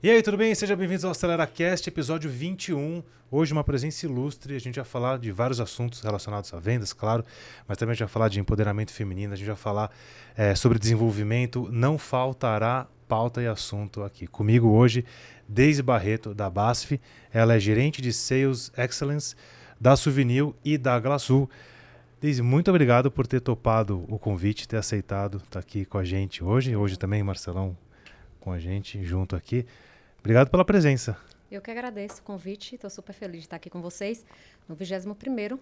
E aí, tudo bem? Sejam bem-vindos ao AceleraCast, episódio 21. Hoje uma presença ilustre, a gente vai falar de vários assuntos relacionados a vendas, claro, mas também a gente vai falar de empoderamento feminino, a gente vai falar é, sobre desenvolvimento. Não faltará pauta e assunto aqui. Comigo hoje, Deise Barreto, da BASF. Ela é gerente de Sales Excellence da Souvenir e da Glasul. Deise, muito obrigado por ter topado o convite, ter aceitado estar aqui com a gente hoje. Hoje também, Marcelão, com a gente junto aqui. Obrigado pela presença. Eu que agradeço o convite, estou super feliz de estar aqui com vocês no 21º.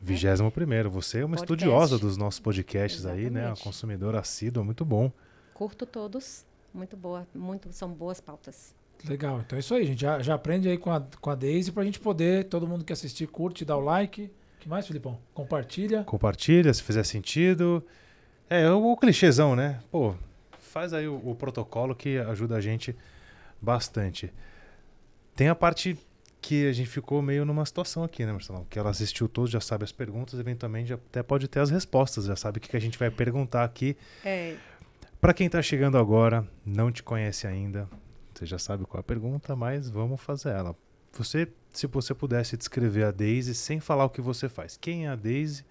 21 primeiro. Você é uma Podcast. estudiosa dos nossos podcasts aí, né? Uma Exatamente. consumidora assídua, muito bom. Curto todos, muito boa, muito, são boas pautas. Legal, então é isso aí, gente. Já, já aprende aí com a, com a Daisy pra gente poder, todo mundo que assistir, curte, dá o like. O que mais, Filipão? Compartilha. Compartilha se fizer sentido. É, o, o clichêzão, né? Pô, faz aí o, o protocolo que ajuda a gente bastante. Tem a parte que a gente ficou meio numa situação aqui, né, Marcelão? Que ela assistiu todos, já sabe as perguntas, eventualmente até pode ter as respostas, já sabe o que, que a gente vai perguntar aqui. É, Para quem tá chegando agora, não te conhece ainda, você já sabe qual é a pergunta, mas vamos fazer ela. Você, se você pudesse descrever a Daisy sem falar o que você faz, quem é a Daisy,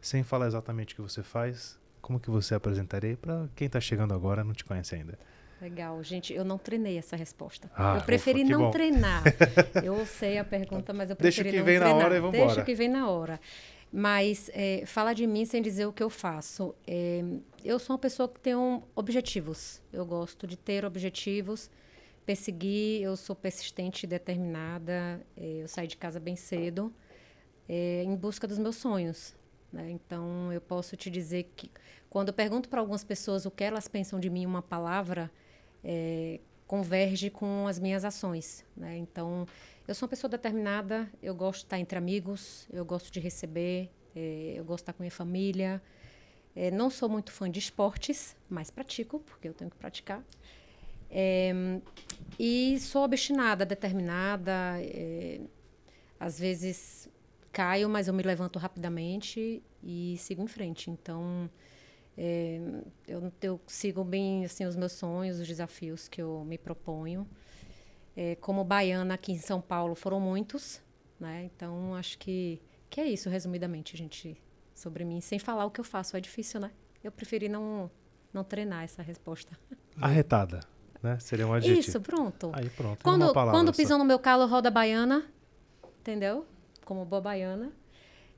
sem falar exatamente o que você faz, como que você apresentaria para quem tá chegando agora não te conhece ainda? Legal. Gente, eu não treinei essa resposta. Ah, eu preferi ufa, que não bom. treinar. eu sei a pergunta, mas eu Deixa preferi que não vem na treinar. hora e vambora. Deixa que vem na hora. Mas é, fala de mim sem dizer o que eu faço. É, eu sou uma pessoa que tem um, objetivos. Eu gosto de ter objetivos, perseguir. Eu sou persistente e determinada. é, eu saio de casa bem cedo é, em busca dos meus sonhos. né? Então, eu posso te dizer que quando eu pergunto para algumas pessoas o que elas pensam de mim, uma palavra é, converge com as minhas ações. né? Então, eu sou uma pessoa determinada, eu gosto de estar entre amigos, eu gosto de receber, é, eu gosto de estar com minha família. É, não sou muito fã de esportes, mas pratico, porque eu tenho que praticar. É, e sou obstinada, determinada. é, às vezes caio, mas eu me levanto rapidamente e sigo em frente. Então, é, eu, eu sigo bem assim, os meus sonhos, os desafios que eu me proponho. É, como baiana aqui em São Paulo foram muitos, né? Então, acho que, que é isso, resumidamente, gente, sobre mim. Sem falar o que eu faço, é difícil, né? Eu preferi não, não treinar essa resposta. Arretada, né? Seria um adjetivo. Isso, pronto. Aí pronto. Quando, quando pisam no meu calo, roda baiana, entendeu? Como boa baiana.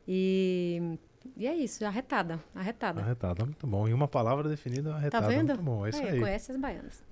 E, e é isso, arretada, arretada. Arretada, muito bom. Em uma palavra definida, Tá arretada, vendo? muito bom. É isso aí. conhece as baianas.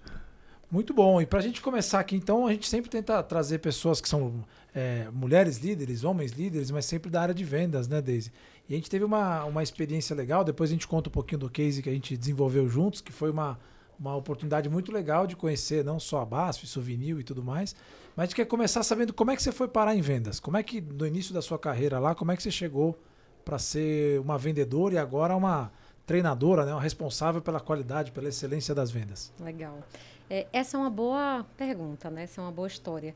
Muito bom. E pra gente começar aqui, então, a gente sempre tenta trazer pessoas que são é, mulheres líderes, homens líderes, mas sempre da área de vendas, né, Daisy? E a gente teve uma, uma experiência legal, depois a gente conta um pouquinho do case que a gente desenvolveu juntos, que foi uma, uma oportunidade muito legal de conhecer não só a BASF, Souvenir e tudo mais, mas a gente quer começar sabendo como é que você foi parar em vendas. Como é que, no início da sua carreira lá, como é que você chegou para ser uma vendedora e agora uma treinadora, né, uma responsável pela qualidade, pela excelência das vendas? Legal. É, essa é uma boa pergunta, né? Essa é uma boa história.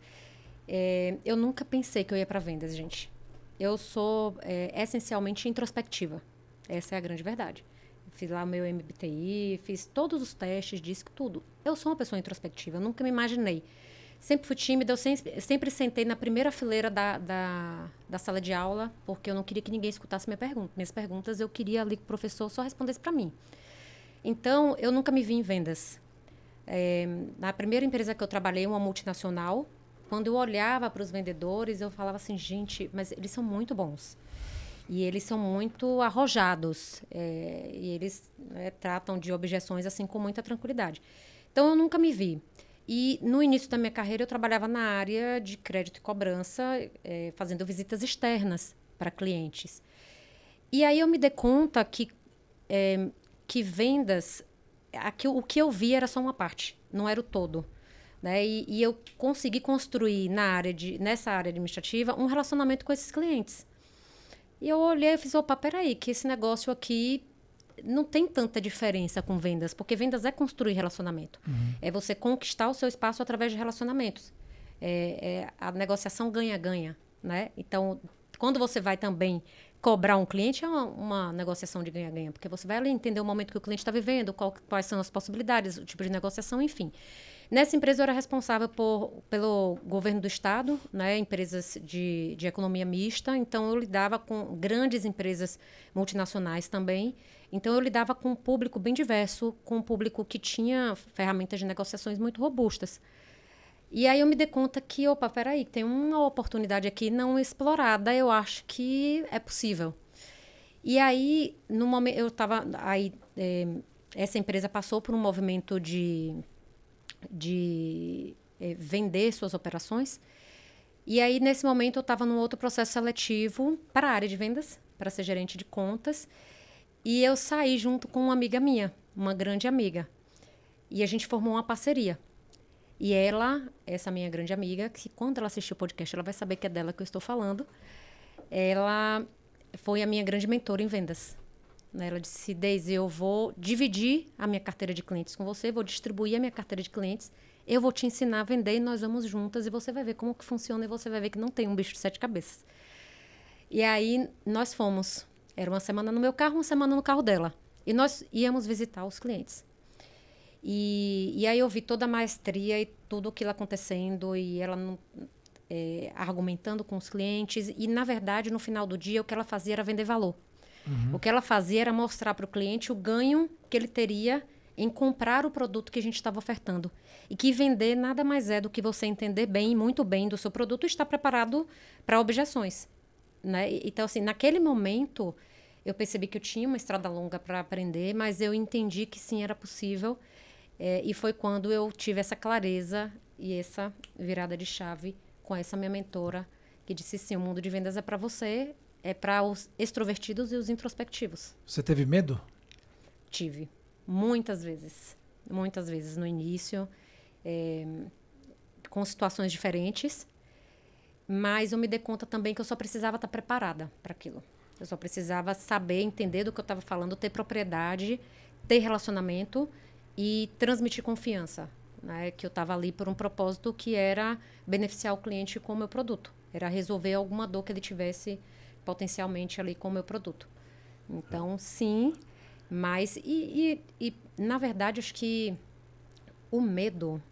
É, eu nunca pensei que eu ia para vendas, gente. Eu sou é, essencialmente introspectiva. Essa é a grande verdade. Fiz lá meu MBTI, fiz todos os testes, que tudo. Eu sou uma pessoa introspectiva, eu nunca me imaginei. Sempre fui tímida, eu sempre, sentei na primeira fileira da, da, da sala de aula, porque eu não queria que ninguém escutasse minha pergunta. Minhas perguntas eu queria ali que o professor só respondesse para mim. Então, eu nunca me vi em vendas. É, na primeira empresa que eu trabalhei, uma multinacional, quando eu olhava para os vendedores, eu falava assim, gente, mas eles são muito bons. E eles são muito arrojados. é, e eles né, tratam de objeções assim com muita tranquilidade. Então, eu nunca me vi. E no início da minha carreira, eu trabalhava na área de crédito e cobrança, é, fazendo visitas externas para clientes. E aí eu me dei conta que, é, que vendas, aqui, o que eu vi era só uma parte, não era o todo. Né? E, e eu consegui construir na área de, nessa área administrativa um relacionamento com esses clientes. E eu olhei e fiz, opa, peraí, que esse negócio aqui não tem tanta diferença com vendas, porque vendas é construir relacionamento. É você conquistar o seu espaço através de relacionamentos. É, é a negociação ganha-ganha, né? Então, quando você vai também cobrar um cliente é uma, uma negociação de ganha-ganha, porque você vai ali entender o momento que o cliente está vivendo, qual, quais são as possibilidades, o tipo de negociação, enfim. Nessa empresa eu era responsável por, pelo governo do estado, né, empresas de, de economia mista, então eu lidava com grandes empresas multinacionais também. Então eu lidava com um público bem diverso, com um público que tinha ferramentas de negociações muito robustas. E aí eu me dei conta que, opa, peraí, tem uma oportunidade aqui não explorada, eu acho que é possível. E aí, no momento, eu estava aí, é, essa empresa passou por um movimento de, de é, vender suas operações. E aí, nesse momento, eu estava num outro processo seletivo para a área de vendas, para ser gerente de contas. E eu saí junto com uma amiga minha, uma grande amiga. E a gente formou uma parceria. E ela, essa minha grande amiga, que quando ela assistir o podcast, ela vai saber que é dela que eu estou falando. Ela foi a minha grande mentora em vendas. Né? Ela disse: Deise, eu vou dividir a minha carteira de clientes com você, vou distribuir a minha carteira de clientes, eu vou te ensinar a vender e nós vamos juntas e você vai ver como que funciona e você vai ver que não tem um bicho de sete cabeças. E aí nós fomos. Era uma semana no meu carro, uma semana no carro dela. E nós íamos visitar os clientes. E, e aí eu vi toda a maestria e tudo aquilo acontecendo e ela não, é, argumentando com os clientes. E, na verdade, no final do dia, o que ela fazia era vender valor. Uhum. O que ela fazia era mostrar para o cliente o ganho que ele teria em comprar o produto que a gente estava ofertando. E que vender nada mais é do que você entender bem, muito bem do seu produto e estar preparado para objeções. Né? Então, assim, naquele momento, eu percebi que eu tinha uma estrada longa para aprender, mas eu entendi que sim, era possível. É, e foi quando eu tive essa clareza e essa virada de chave com essa minha mentora, que disse sim, o mundo de vendas é para você, é para os extrovertidos e os introspectivos. Você teve medo? Tive, muitas vezes, muitas vezes no início, é, com situações diferentes, mas eu me dei conta também que eu só precisava estar preparada para aquilo. Eu só precisava saber, entender do que eu estava falando, ter propriedade, ter relacionamento e transmitir confiança. Né? Que eu estava ali por um propósito que era beneficiar o cliente com o meu produto. Era resolver alguma dor que ele tivesse potencialmente ali com o meu produto. Então, sim, mas. E, e, e na verdade, acho que o medo,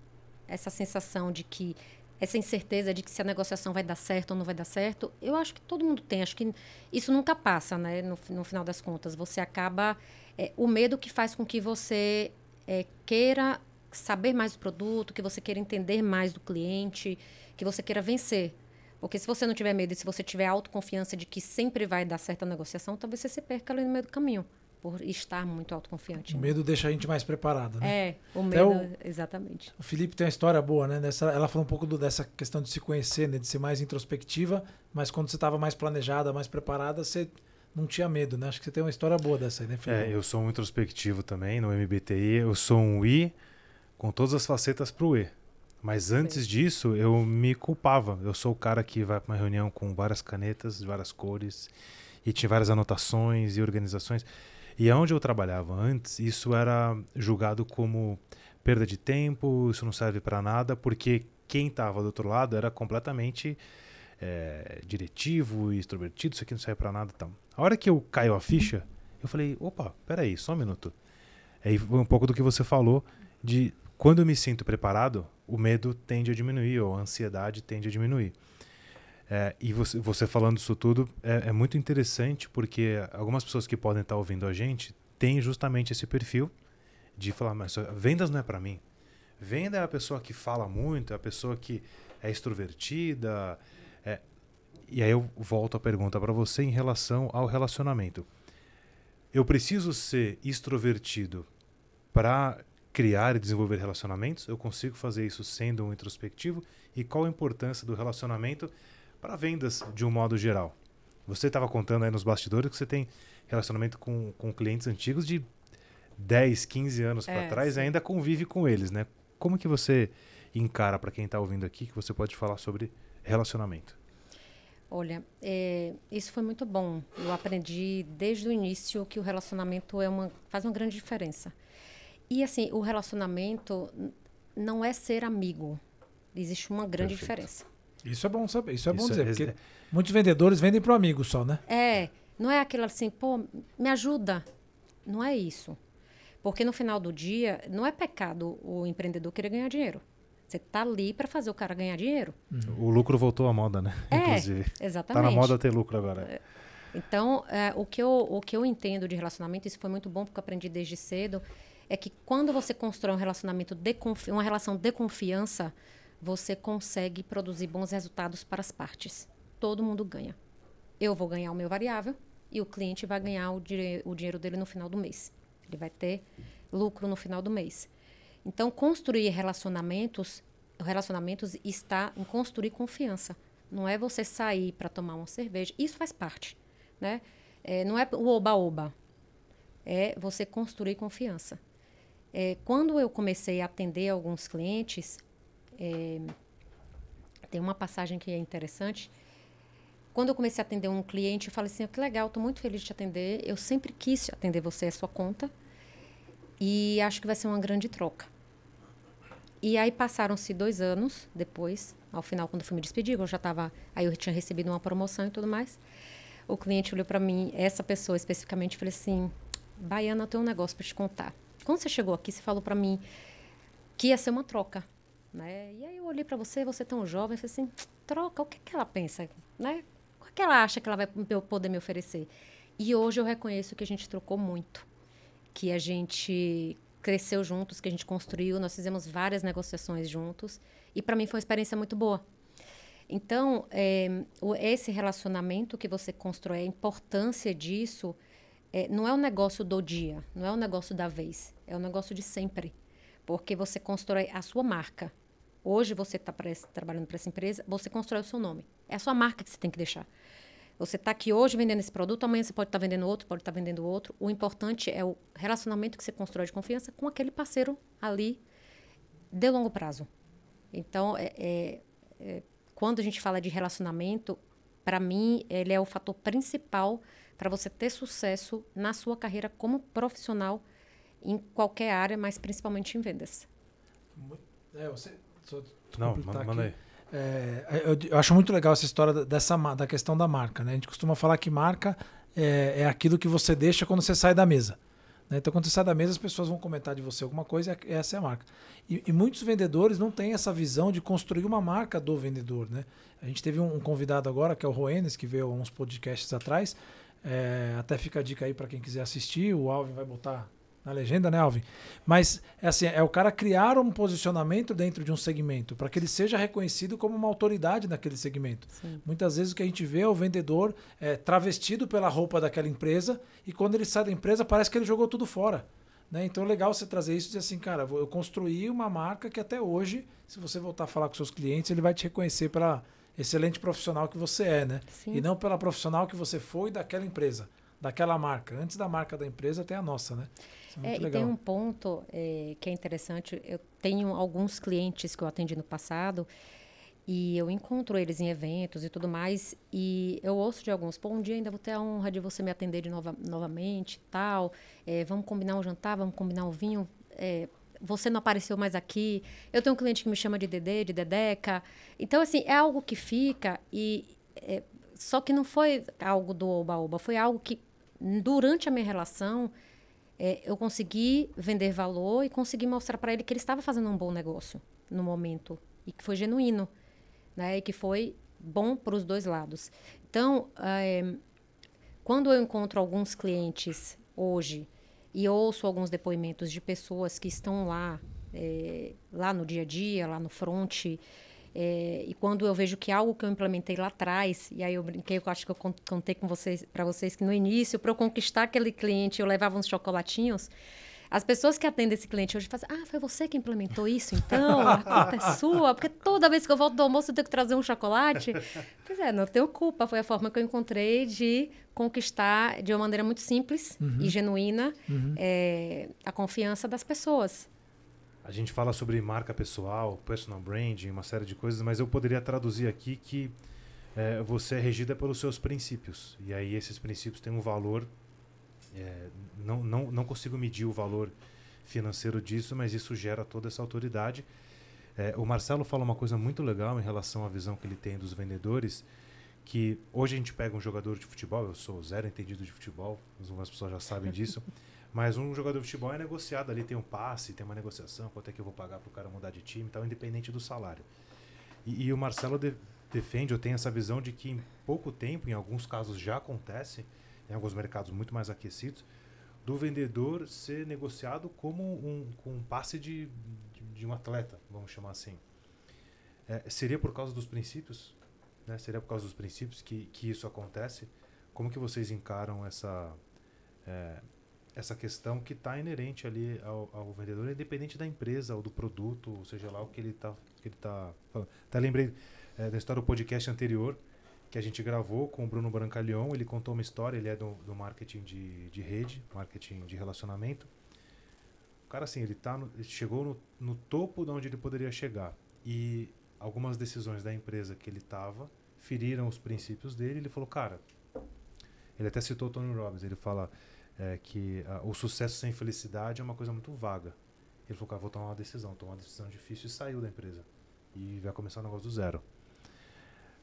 essa sensação de que essa incerteza de que se a negociação vai dar certo ou não vai dar certo, eu acho que todo mundo tem. Acho que isso nunca passa, né? No, no final das contas, você acaba é, o medo que faz com que você é, queira saber mais do produto, que você queira entender mais do cliente, que você queira vencer. Porque se você não tiver medo e se você tiver autoconfiança de que sempre vai dar certa negociação, talvez você se perca ali no meio do caminho, por estar muito autoconfiante. O né? medo deixa a gente mais preparado, né? É, o medo, o, exatamente. O Felipe tem uma história boa, né? Dessa, ela falou um pouco do, dessa questão de se conhecer, né? de ser mais introspectiva, mas quando você estava mais planejada, mais preparada, você não tinha medo, né? Acho que você tem uma história boa dessa aí, né, Felipe? É, eu sou um introspectivo também no MBTI. Eu sou um I com todas as facetas pro E. Mas antes Sim. disso, eu me culpava. Eu sou o cara que vai para uma reunião com várias canetas, várias cores, e tinha várias anotações e organizações. E onde eu trabalhava antes, isso era julgado como perda de tempo, isso não serve para nada, porque quem estava do outro lado era completamente é, diretivo e extrovertido, isso aqui não serve para nada. Então. A hora que eu caio a ficha, eu falei, opa, peraí, só um minuto. Aí foi um pouco do que você falou, de quando eu me sinto preparado, o medo tende a diminuir, ou a ansiedade tende a diminuir. É, e você, você, falando isso tudo é, é, muito interessante, porque algumas pessoas que podem estar ouvindo a gente têm justamente esse perfil de falar, mas vendas não é para mim. Venda é a pessoa que fala muito, é a pessoa que é extrovertida, é, e aí eu volto a pergunta para você em relação ao relacionamento. Eu preciso ser extrovertido para criar e desenvolver relacionamentos? Eu consigo fazer isso sendo um introspectivo? E qual a importância do relacionamento para vendas de um modo geral? Você estava contando aí nos bastidores que você tem relacionamento com, com clientes antigos de 10, 15 anos é, para trás sim. e ainda convive com eles, né? Como que você encara para quem está ouvindo aqui que você pode falar sobre relacionamento? Olha, é, isso foi muito bom. Eu aprendi desde o início que o relacionamento é uma, faz uma grande diferença. E assim, o relacionamento não é ser amigo. Existe uma grande Perfeito. diferença. Isso é bom saber, isso é isso bom dizer, é, porque muitos vendedores vendem para o amigo só, né? É, Não é aquilo assim, pô, me ajuda. Não é isso. Porque no final do dia, não é pecado o empreendedor querer ganhar dinheiro. Você tá ali para fazer o cara ganhar dinheiro. O lucro voltou à moda, né? É, Inclusive. exatamente. Tá na moda ter lucro agora. Então, é, o, que eu, o que eu entendo de relacionamento, isso foi muito bom porque eu aprendi desde cedo, é que quando você constrói um relacionamento de confi- uma relação de confiança, você consegue produzir bons resultados para as partes. Todo mundo ganha. Eu vou ganhar o meu variável e o cliente vai ganhar o, dire- o dinheiro dele no final do mês. Ele vai ter lucro no final do mês. Então, construir relacionamentos, relacionamentos está em construir confiança. Não é você sair para tomar uma cerveja. Isso faz parte, né? É, não é o oba-oba. É você construir confiança. É, quando eu comecei a atender alguns clientes, é, tem uma passagem que é interessante. Quando eu comecei a atender um cliente, eu falei assim: que legal, estou muito feliz de te atender. Eu sempre quis atender você, é sua conta. E acho que vai ser uma grande troca. E aí passaram-se dois anos depois, ao final, quando eu fui me despedir, eu já estava. Aí eu tinha recebido uma promoção e tudo mais. O cliente olhou para mim, essa pessoa especificamente, e falou assim: Baiana, eu tenho um negócio para te contar. Quando você chegou aqui, você falou para mim que ia ser uma troca. Né? E aí eu olhei para você, você tão jovem, falei assim: troca, o que, que ela pensa? Né? O que ela acha que ela vai poder me oferecer? E hoje eu reconheço que a gente trocou muito. Que a gente cresceu juntos, que a gente construiu, nós fizemos várias negociações juntos. E para mim foi uma experiência muito boa. Então, é, esse relacionamento que você constrói, a importância disso, é, não é um negócio do dia, não é um negócio da vez, é um negócio de sempre. Porque você constrói a sua marca. Hoje você está trabalhando para essa empresa, você constrói o seu nome. É a sua marca que você tem que deixar. Você está aqui hoje vendendo esse produto, amanhã você pode estar tá vendendo outro, pode estar tá vendendo outro. O importante é o relacionamento que você constrói de confiança com aquele parceiro ali de longo prazo. Então, é, é, é, quando a gente fala de relacionamento, para mim, ele é o fator principal para você ter sucesso na sua carreira como profissional em qualquer área, mas principalmente em vendas. É, você, Não, manda, manda aí. É, eu, eu, acho muito legal essa história dessa da questão da marca. Né? A gente costuma falar que marca é, é aquilo que você deixa quando você sai da mesa. Né? Então, quando você sai da mesa, as pessoas vão comentar de você alguma coisa e essa é a marca. E, e, muitos vendedores não têm essa visão de construir uma marca do vendedor. Né? A gente teve um, um convidado agora, que é o Roenes, que veio uns podcasts atrás. É, até fica a dica aí para quem quiser assistir. O Alvin vai botar na legenda, né, Alvin? Mas é assim, é o cara criar um posicionamento dentro de um segmento para que ele seja reconhecido como uma autoridade naquele segmento. Sim. Muitas vezes o que a gente vê é o vendedor é, travestido pela roupa daquela empresa e quando ele sai da empresa parece que ele jogou tudo fora. Né? Então é legal você trazer isso e dizer assim, cara, eu construí uma marca que até hoje, se você voltar a falar com seus clientes, ele vai te reconhecer pela excelente profissional que você é, né? Sim. E não pela profissional que você foi daquela empresa, daquela marca. Antes da marca da empresa tem a nossa, né? É, e tem um ponto é, que é interessante. Eu tenho alguns clientes que eu atendi no passado e eu encontro eles em eventos e tudo mais. E eu ouço de alguns: pô, um dia ainda vou ter a honra de você me atender de nova, novamente tal. É, vamos combinar um jantar, vamos combinar um vinho. É, você não apareceu mais aqui. Eu tenho um cliente que me chama de Dedê, de Dedeca. Então, assim, é algo que fica e. É, só que não foi algo do oba-oba, foi algo que, durante a minha relação, é, eu consegui vender valor e consegui mostrar para ele que ele estava fazendo um bom negócio no momento e que foi genuíno, né? E que foi bom para os dois lados. Então, é, quando eu encontro alguns clientes hoje e ouço alguns depoimentos de pessoas que estão lá, é, lá no dia a dia, lá no front, é, e quando eu vejo que algo que eu implementei lá atrás, e aí eu brinquei, eu acho que eu contei com vocês, para vocês que no início, para eu conquistar aquele cliente, eu levava uns chocolatinhos. As pessoas que atendem esse cliente hoje fazem, ah, foi você que implementou isso, então? A culpa é sua, porque toda vez que eu volto do almoço eu tenho que trazer um chocolate. Pois é, não tenho culpa, foi a forma que eu encontrei de conquistar de uma maneira muito simples uhum. e genuína uhum. é, a confiança das pessoas. A gente fala sobre marca pessoal, personal branding, uma série de coisas, mas eu poderia traduzir aqui que é, você é regida pelos seus princípios. E aí esses princípios têm um valor. É, não, não, não consigo medir o valor financeiro disso, mas isso gera toda essa autoridade. É, o Marcelo fala uma coisa muito legal em relação à visão que ele tem dos vendedores, que hoje a gente pega um jogador de futebol, eu sou zero entendido de futebol, algumas pessoas já sabem disso, mas um jogador de futebol é negociado ali, tem um passe, tem uma negociação, quanto é que eu vou pagar para o cara mudar de time, tal, independente do salário. E, e o Marcelo de, defende, eu tenho essa visão de que em pouco tempo, em alguns casos já acontece, em alguns mercados muito mais aquecidos, do vendedor ser negociado como um, com um passe de, de, de, um atleta, vamos chamar assim. É, seria por causa dos princípios? Né? Seria por causa dos princípios que, que isso acontece? Como que vocês encaram essa, é, essa questão que está inerente ali ao, ao, vendedor, independente da empresa ou do produto, ou seja lá o que ele está tá falando. Até lembrei é, da história do podcast anterior, que a gente gravou com o Bruno Brancalhão. Ele contou uma história, ele é do, do marketing de, de rede, marketing de relacionamento. O cara, assim, ele, tá no, ele chegou no, no topo de onde ele poderia chegar. E algumas decisões da empresa que ele estava feriram os princípios dele. Ele falou, cara, ele até citou o Tony Robbins, ele fala é, que a, o sucesso sem felicidade é uma coisa muito vaga. Ele falou, cara, vou tomar uma decisão, tomar uma decisão difícil e saiu da empresa. E vai começar um negócio do zero.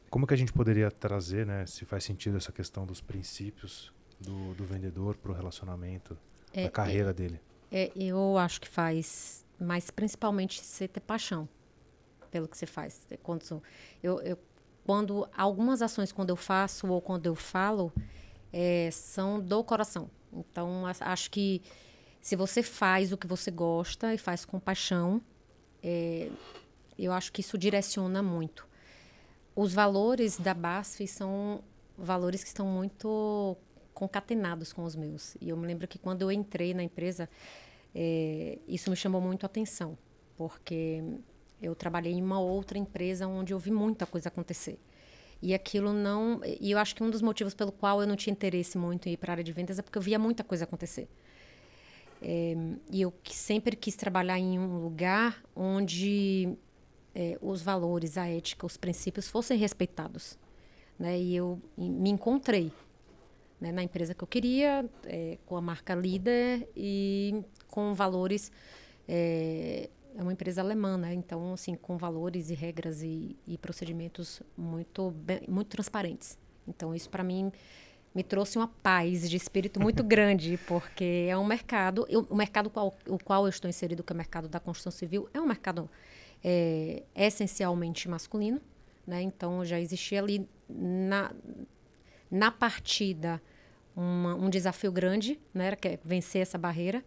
Como que a gente poderia trazer, né, se faz sentido essa questão dos princípios do, do vendedor para o relacionamento, é, da carreira é, dele? É, eu acho que faz, mas principalmente você ter paixão pelo que você faz. É quando, eu, eu, quando algumas ações, quando eu faço ou quando eu falo, é, são do coração. Então, acho que se você faz o que você gosta e faz com paixão, é, eu acho que isso direciona muito os valores da BASF são valores que estão muito concatenados com os meus. E eu me lembro que quando eu entrei na empresa, é, isso me chamou muito a atenção, porque eu trabalhei em uma outra empresa onde eu vi muita coisa acontecer. E aquilo não. E eu acho que um dos motivos pelo qual eu não tinha interesse muito em ir para a área de vendas é porque eu via muita coisa acontecer. É, e eu sempre quis trabalhar em um lugar onde é, os valores, a ética, os princípios fossem respeitados. Né? E eu me encontrei né, na empresa que eu queria, é, com a marca líder e com valores. É, uma empresa alemã, né? então, assim, com valores e regras e, e procedimentos muito, bem, muito transparentes. Então, isso para mim me trouxe uma paz de espírito muito grande, porque é um mercado, eu, o mercado qual, o qual eu estou inserido, que é o mercado da construção civil, é um mercado é, essencialmente masculino, né? Então já existia ali na, na partida uma, um desafio grande, né? Que é vencer essa barreira.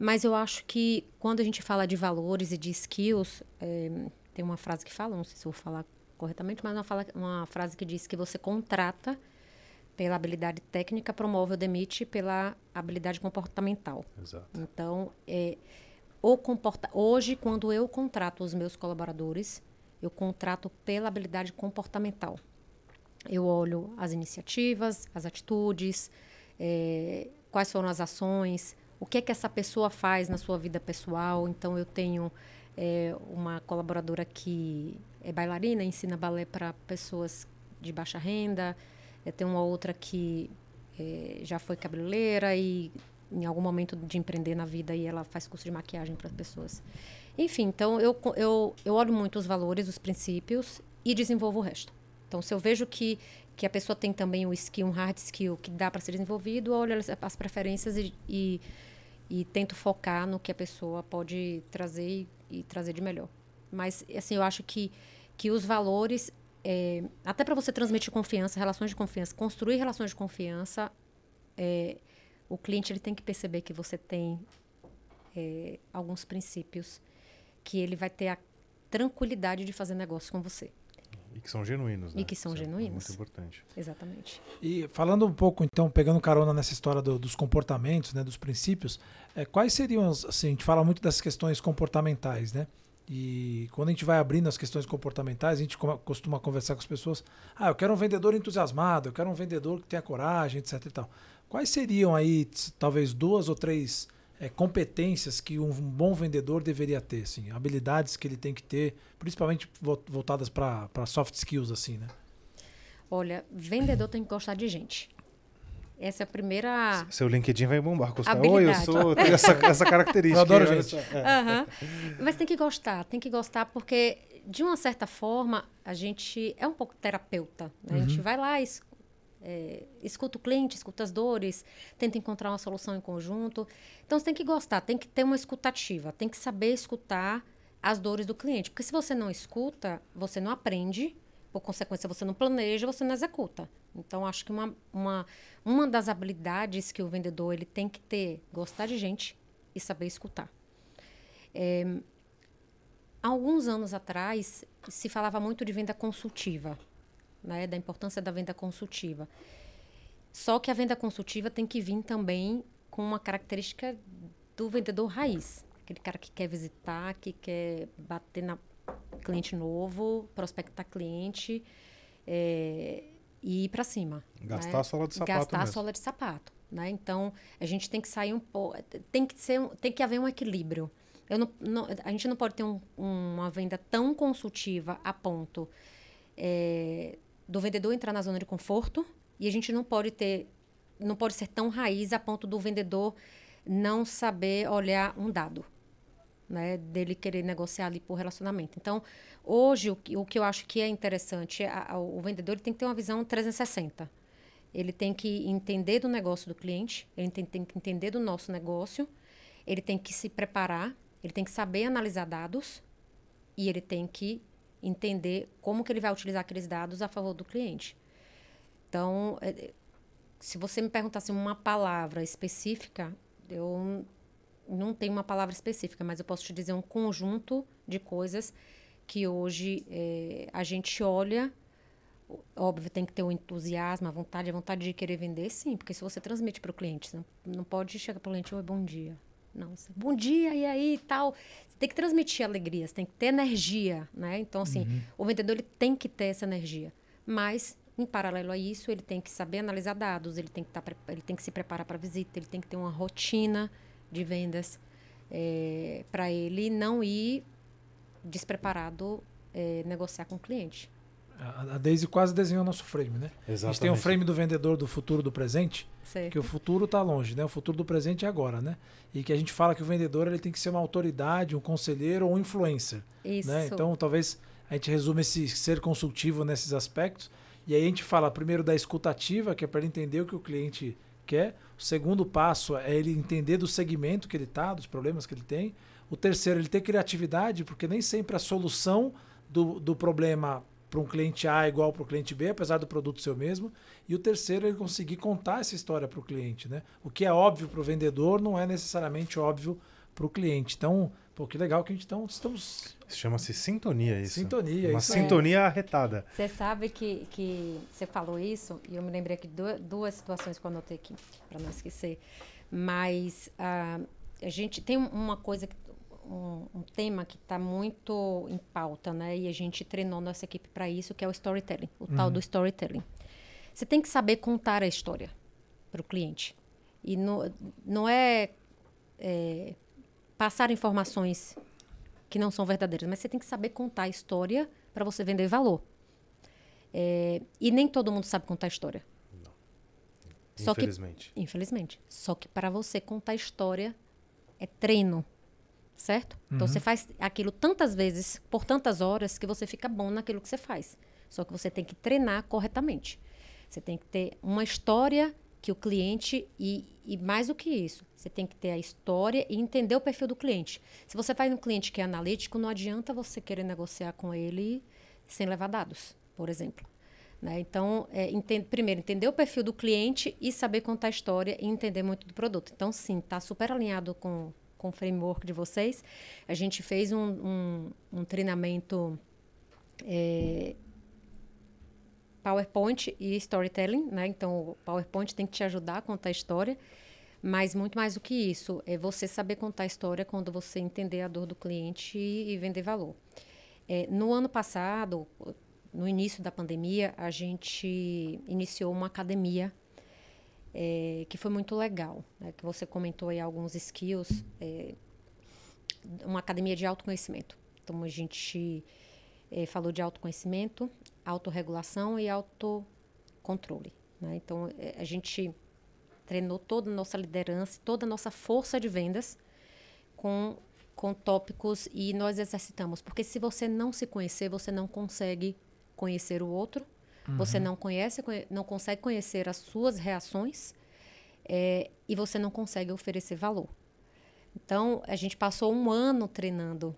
Mas eu acho que quando a gente fala de valores e de skills, é, tem uma frase que fala, não sei se vou falar corretamente, mas uma, fala, uma frase que diz que você contrata pela habilidade técnica, promove ou demite pela habilidade comportamental. Exato. Então, é, o comporta hoje quando eu contrato os meus colaboradores, eu contrato pela habilidade comportamental. Eu olho as iniciativas, as atitudes, é, quais foram as ações, o que é que essa pessoa faz na sua vida pessoal. Então eu tenho é, uma colaboradora que é bailarina, ensina balé para pessoas de baixa renda. Eu tenho uma outra que é, já foi cabeleireira e em algum momento de empreender na vida e ela faz curso de maquiagem para as pessoas. Enfim, então eu, eu, eu olho muito os valores, os princípios e desenvolvo o resto. Então, se eu vejo que, que a pessoa tem também um skill, um hard skill que dá para ser desenvolvido, olho as, as preferências e, e, e, tento focar no que a pessoa pode trazer e, e trazer de melhor. Mas, assim, eu acho que, que os valores, é, até para você transmitir confiança, relações de confiança, construir relações de confiança, é, o cliente ele tem que perceber que você tem é, alguns princípios que ele vai ter a tranquilidade de fazer negócio com você. E que são genuínos, né? E que são Isso genuínos. É muito importante. Exatamente. E falando um pouco, então, pegando carona nessa história do, dos comportamentos, né, dos princípios, é, quais seriam, assim, a gente fala muito das questões comportamentais, né? E quando a gente vai abrindo as questões comportamentais, a gente costuma conversar com as pessoas. Ah, eu quero um vendedor entusiasmado, eu quero um vendedor que tenha coragem, etc. E tal. Quais seriam aí, talvez, duas ou três é, competências que um bom vendedor deveria ter? Assim, habilidades que ele tem que ter, principalmente voltadas para soft skills, assim, né? Olha, vendedor tem que gostar de gente. Essa é a primeira. Seu LinkedIn vai bombar com os caras. Oi, eu sou. Tenho essa, essa característica. Eu adoro gente. Uhum. Mas tem que gostar, tem que gostar, porque de uma certa forma, a gente é um pouco terapeuta. Né? A gente Uhum. vai lá, es- é, escuta o cliente, escuta as dores, tenta encontrar uma solução em conjunto. Então, você tem que gostar, tem que ter uma escutativa, tem que saber escutar as dores do cliente. Porque se você não escuta, você não aprende, por consequência, você não planeja, você não executa. Então, acho que uma, uma, uma das habilidades que o vendedor ele tem que ter, gostar de gente e saber escutar. Há alguns anos atrás, se falava muito de venda consultiva, né, da importância da venda consultiva. Só que a venda consultiva tem que vir também com uma característica do vendedor raiz. Aquele cara que quer visitar, que quer bater na cliente novo, prospectar cliente é, e ir para cima. Gastar né? a sola de sapato Gastar a mesmo. sola de sapato. Né? Então, a gente tem que sair um pouco. Tem que, ser, tem que haver um equilíbrio. Eu não, não- a gente não pode ter um- uma venda tão consultiva a ponto é, do vendedor entrar na zona de conforto e a gente não pode ter. Não pode ser tão raiz a ponto do vendedor não saber olhar um dado. Né, dele querer negociar ali por relacionamento. Então, hoje, o que, o que eu acho que é interessante, a- a- o vendedor tem que ter uma visão 360. Ele tem que entender do negócio do cliente, ele tem, tem que entender do nosso negócio, ele tem que se preparar, ele tem que saber analisar dados e ele tem que entender como que ele vai utilizar aqueles dados a favor do cliente. Então, é, se você me perguntasse uma palavra específica, eu não tenho uma palavra específica, mas eu posso te dizer um conjunto de coisas que hoje eh, a gente olha. Óbvio, tem que ter o entusiasmo, a vontade, a vontade de querer vender, sim, porque se você transmite para o cliente, não, não pode chegar para o cliente, oi, bom dia. Não, você, bom dia, e aí, tal. Você tem que transmitir alegria, você tem que ter energia, né? Então, assim, o vendedor ele tem que ter essa energia. Mas, em paralelo a isso, ele tem que saber analisar dados, ele tem que, tá, ele tem que se preparar para a visita, ele tem que ter uma rotina de vendas para ele não ir despreparado eh, negociar com o cliente. A Daisy quase desenhou nosso frame, né? A gente tem um frame do vendedor do futuro do presente, Certo. que o futuro está longe, né? O futuro do presente é agora, né? E que a gente fala que o vendedor ele tem que ser uma autoridade, um conselheiro ou um influencer. Isso. né? Então, talvez a gente resume esse ser consultivo nesses aspectos. E aí a gente fala primeiro da escutativa, que é para ele entender o que o cliente quer. O segundo passo é ele entender do segmento que ele está, dos problemas que ele tem. O terceiro, ele ter criatividade, porque nem sempre a solução do, do problema para um cliente A é igual para o cliente B, apesar do produto ser o mesmo. E o terceiro, ele conseguir contar essa história para o cliente. Né? O que é óbvio para o vendedor não é necessariamente óbvio para o cliente. Então, pô, que legal que a gente então, estamos Chama-se sintonia isso. Sintonia, Uma isso sintonia arretada. Você sabe que, que você falou isso, e eu me lembrei aqui de duas, duas situações que eu anotei aqui, para não esquecer. Mas ah, a gente tem uma coisa, que- um, um tema que está muito em pauta, né? E a gente treinou nossa equipe para isso, que é o storytelling, o tal do storytelling. Você tem que saber contar a história para o cliente. E no, não é, é passar informações que não são verdadeiras, mas você tem que saber contar a história para você vender valor. É, e nem todo mundo sabe contar história. Só que, Infelizmente. infelizmente. Só que para você contar história é treino, certo? Então você faz aquilo tantas vezes, por tantas horas, que você fica bom naquilo que você faz. Só que você tem que treinar corretamente. Você tem que ter uma história que o cliente e, e mais do que isso, você tem que ter a história e entender o perfil do cliente. Se você vai num cliente que é analítico, não adianta você querer negociar com ele sem levar dados, por exemplo. Né? Então, é, enten- primeiro, entender o perfil do cliente e saber contar a história e entender muito do produto. Então, sim, está super alinhado com, com o framework de vocês. A gente fez um, um, um treinamento é, PowerPoint e storytelling, né? Então, o PowerPoint tem que te ajudar a contar a história, mas muito mais do que isso, é você saber contar a história quando você entender a dor do cliente e, e vender valor. É, no ano passado, no início da pandemia, a gente iniciou uma academia é, que foi muito legal, né? que você comentou aí alguns skills, é, uma academia de autoconhecimento. Então, a gente eh, falou de autoconhecimento, autorregulação e autocontrole. Né? Então, eh, a gente treinou toda a nossa liderança, toda a nossa força de vendas com com tópicos e nós exercitamos. Porque se você não se conhecer, você não consegue conhecer o outro, uhum. você não conhece, não consegue conhecer as suas reações é, e você não consegue oferecer valor. Então, a gente passou um ano treinando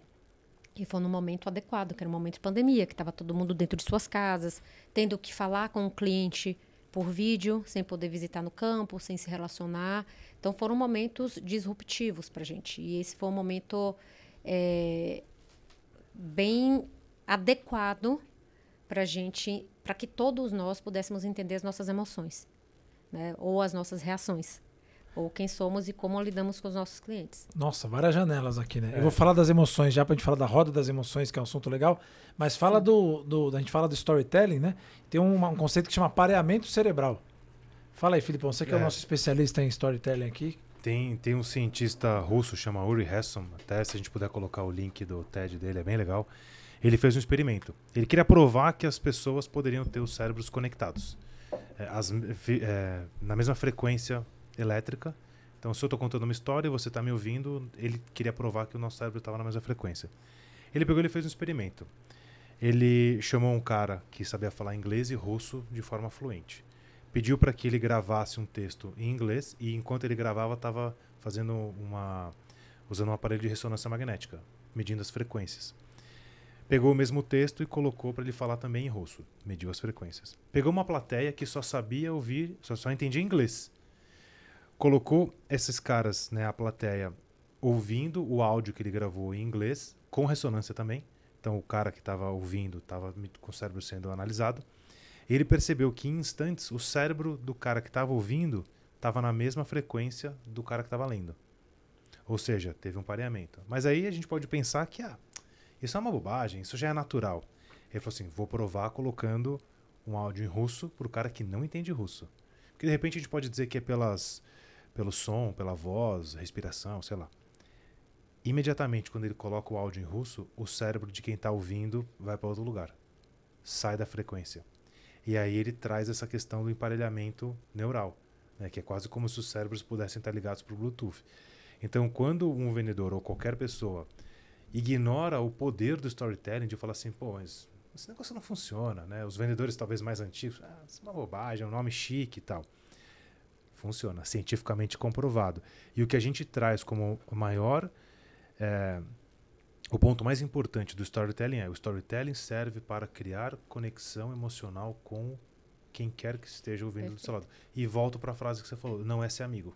e foi no momento adequado, que era um momento de pandemia, que estava todo mundo dentro de suas casas, tendo que falar com o cliente por vídeo, sem poder visitar no campo, sem se relacionar. Então foram momentos disruptivos para a gente. E esse foi um momento é, bem adequado para gente, para que todos nós pudéssemos entender as nossas emoções, né? Ou as nossas reações ou quem somos e como lidamos com os nossos clientes. Nossa, várias janelas aqui, né? É. Eu vou falar das emoções já para a gente falar da roda das emoções, que é um assunto legal, mas fala do, do, a gente fala do storytelling, né? Tem um, um conceito que chama pareamento cerebral. Fala aí, Filipão, você que é, é o nosso especialista em storytelling aqui. Tem, tem um cientista russo, chama Uri Hesson, até se a gente puder colocar o link do TED dele, é bem legal. Ele fez um experimento. Ele queria provar que as pessoas poderiam ter os cérebros conectados. É, as, é, na mesma frequência elétrica. Então, se eu estou contando uma história e você está me ouvindo, ele queria provar que o nosso cérebro estava na mesma frequência. Ele pegou e fez um experimento. Ele chamou um cara que sabia falar inglês e russo de forma fluente. Pediu para que ele gravasse um texto em inglês e enquanto ele gravava estava fazendo uma usando um aparelho de ressonância magnética, medindo as frequências. Pegou o mesmo texto e colocou para ele falar também em russo, mediu as frequências. Pegou uma plateia que só sabia ouvir, só, só entendia inglês colocou esses caras, né, a plateia, ouvindo o áudio que ele gravou em inglês, com ressonância também. Então o cara que estava ouvindo estava com o cérebro sendo analisado. Ele percebeu que em instantes o cérebro do cara que estava ouvindo estava na mesma frequência do cara que estava lendo. Ou seja, teve um pareamento. Mas aí a gente pode pensar que ah, isso é uma bobagem, isso já é natural. Ele falou assim: vou provar colocando um áudio em russo para o cara que não entende russo. Porque de repente a gente pode dizer que é pelas pelo som, pela voz, respiração, sei lá. Imediatamente, quando ele coloca o áudio em russo, o cérebro de quem está ouvindo vai para outro lugar. Sai da frequência. E aí ele traz essa questão do emparelhamento neural, né, que é quase como se os cérebros pudessem estar ligados por Bluetooth. Então, quando um vendedor ou qualquer pessoa ignora o poder do storytelling de falar assim, pô, mas esse negócio não funciona, né? Os vendedores talvez mais antigos, ah, isso é uma bobagem, é um nome chique e tal. Funciona, cientificamente comprovado. E o que a gente traz como maior. É, o ponto mais importante do storytelling é: o storytelling serve para criar conexão emocional com quem quer que esteja ouvindo Perfeito. do seu lado. E volto para a frase que você falou: não é ser amigo.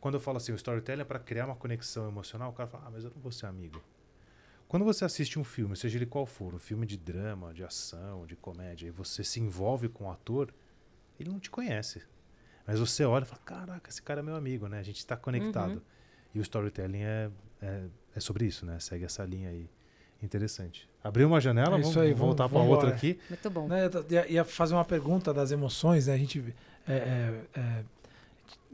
Quando eu falo assim, o storytelling é para criar uma conexão emocional, o cara fala: ah, mas eu não vou ser amigo. Quando você assiste um filme, seja ele qual for, um filme de drama, de ação, de comédia, e você se envolve com o ator, ele não te conhece. Mas você olha e fala, caraca, esse cara é meu amigo, né? A gente está conectado. Uhum. E o storytelling é, é, é, sobre isso, né? Segue essa linha aí. Interessante. Abriu uma janela, é vamos, aí, vamos voltar para outra aqui. Muito bom. Né, ia, ia, fazer uma pergunta das emoções, né? A gente é, é, é,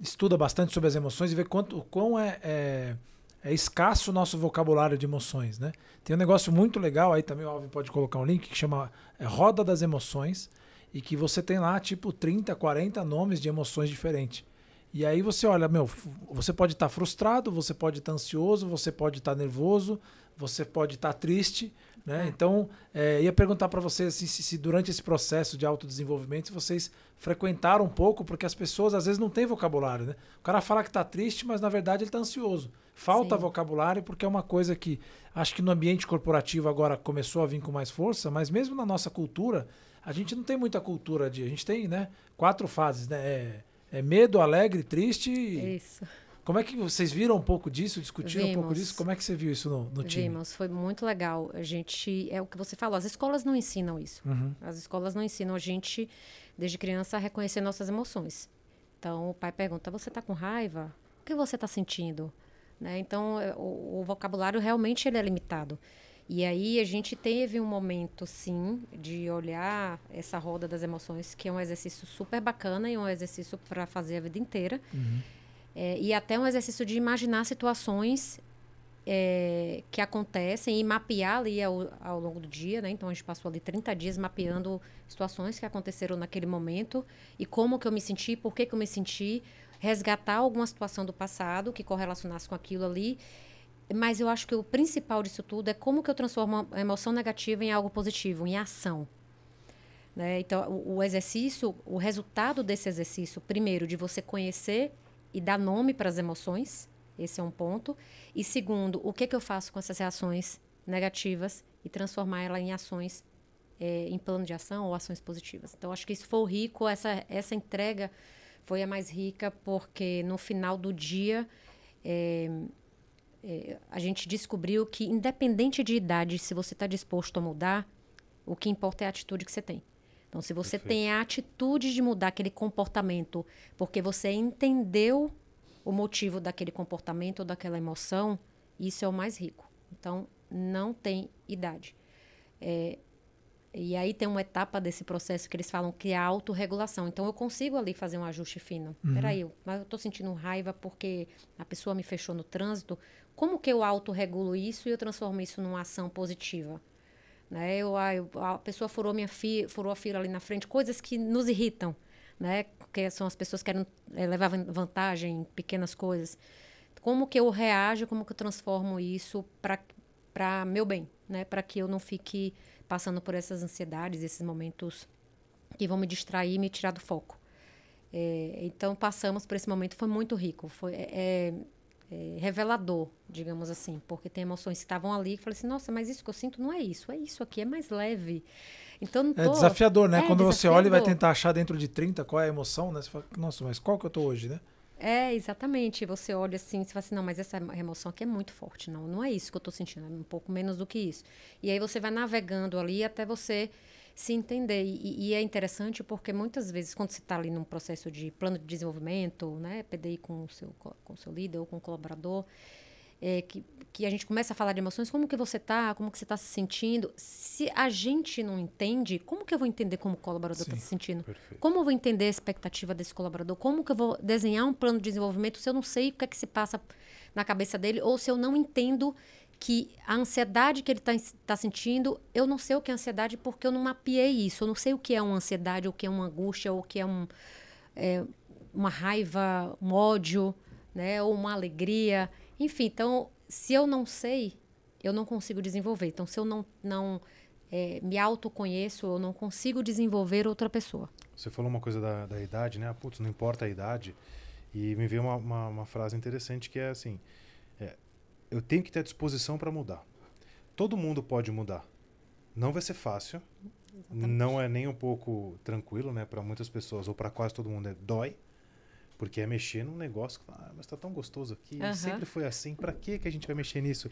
estuda bastante sobre as emoções e vê quanto, quão é, é, é, escasso o nosso vocabulário de emoções, né? Tem um negócio muito legal, aí também o Alvin pode colocar um link, que chama Roda das Emoções e que você tem lá tipo 30, 40 nomes de emoções diferentes. E aí você olha, meu, você pode estar tá frustrado, você pode estar tá ansioso, você pode estar tá nervoso, você pode estar tá triste, né? É. Então, é, ia perguntar para vocês assim, se, se, durante esse processo de autodesenvolvimento vocês frequentaram um pouco, porque as pessoas às vezes não têm vocabulário, né? O cara fala que está triste, mas na verdade ele está ansioso. Falta Sim. vocabulário porque é uma coisa que acho que no ambiente corporativo agora começou a vir com mais força, mas mesmo na nossa cultura, a gente não tem muita cultura de. A gente tem, né? Quatro fases, né? É, é medo, alegre, triste. Isso. Como é que vocês viram um pouco disso, discutiram Vimos. um pouco disso? Como é que você viu isso no, no time? Vimos, foi muito legal. A gente, é o que você falou, as escolas não ensinam isso. Uhum. As escolas não ensinam a gente, desde criança, a reconhecer nossas emoções. Então, o pai pergunta, você está com raiva? O que você está sentindo? Né? Então, é, o, o, vocabulário realmente ele é limitado. E aí a gente teve um momento, sim, de olhar essa roda das emoções, que é um exercício super bacana e um exercício para fazer a vida inteira. Uhum. É, e até um exercício de imaginar situações é, que acontecem e mapear ali ao, ao, longo do dia, né? Então a gente passou ali 30 dias mapeando situações que aconteceram naquele momento e como que eu me senti, por que, que eu me senti, resgatar alguma situação do passado que correlacionasse com aquilo ali mas eu acho que o principal disso tudo é como que eu transformo a emoção negativa em algo positivo, em ação. Né? Então, o, o exercício, o resultado desse exercício, primeiro, de você conhecer e dar nome para as emoções, esse é um ponto. E segundo, o que, que eu faço com essas reações negativas e transformar ela em ações, é, em plano de ação ou ações positivas. Então, acho que isso foi rico, essa, essa entrega foi a mais rica, porque no final do dia. É, é, a gente descobriu que, independente de idade, se você está disposto a mudar, o que importa é a atitude que você tem. Então, se você Perfeito. tem a atitude de mudar aquele comportamento porque você entendeu o motivo daquele comportamento ou daquela emoção, isso é o mais rico. Então, não tem idade. É, e aí tem uma etapa desse processo que eles falam que é a autorregulação. Então eu consigo ali fazer um ajuste fino. Uhum. Peraí, mas eu estou sentindo raiva porque a pessoa me fechou no trânsito. Como que eu autorregulo isso e eu transformo isso numa ação positiva? Né? Eu, a, pessoa furou, minha fi, furou a fila ali na frente, coisas que nos irritam, né? Porque são as pessoas que querem é, levar vantagem em pequenas coisas. Como que eu reajo, como que eu transformo isso para meu bem, né? Para que eu não fique passando por essas ansiedades, esses momentos que vão me distrair e me tirar do foco. É, então passamos por esse momento, foi muito rico, foi é, é, é revelador, digamos assim, porque tem emoções que estavam ali e falei assim, nossa, mas isso que eu sinto não é isso, é isso aqui, é mais leve. Então, tô... É desafiador, né? É Quando desafiador. você olha e vai tentar achar dentro de 30 qual é a emoção, né? Você fala, nossa, mas qual que eu tô hoje, né? É, exatamente. Você olha assim, você fala assim, não, mas essa emoção aqui é muito forte. Não, não é isso que eu estou sentindo, é um pouco menos do que isso. E aí você vai navegando ali até você se entender. E, e é interessante porque muitas vezes, quando você está ali num processo de plano de desenvolvimento, né, PDI com o seu, com o seu líder ou com o colaborador, é, que, que a gente começa a falar de emoções, como que você está, como que você está se sentindo. Se a gente não entende, como que eu vou entender como o colaborador está se sentindo? Perfeito. Como eu vou entender a expectativa desse colaborador? Como que eu vou desenhar um plano de desenvolvimento se eu não sei o que é que se passa na cabeça dele ou se eu não entendo que a ansiedade que ele está tá sentindo, eu não sei o que é ansiedade porque eu não mapeei isso. Eu não sei o que é uma ansiedade, o que é uma angústia, o que é, um, é uma raiva, um ódio, né, ou uma alegria. Enfim, então, se eu não sei, eu não consigo desenvolver. Então, se eu não, não é, me autoconheço, eu não consigo desenvolver outra pessoa. Você falou uma coisa da, da idade, né? Ah, putz, não importa a idade. E me veio uma, uma, uma frase interessante que é assim: eu tenho que ter disposição para mudar. Todo mundo pode mudar. Não vai ser fácil. Exatamente. Não é nem um pouco tranquilo, né? Para muitas pessoas, ou para quase todo mundo, é dói. Porque é mexer num negócio que, ah, mas tá tão gostoso aqui, uhum. sempre foi assim, para que que a gente vai mexer nisso?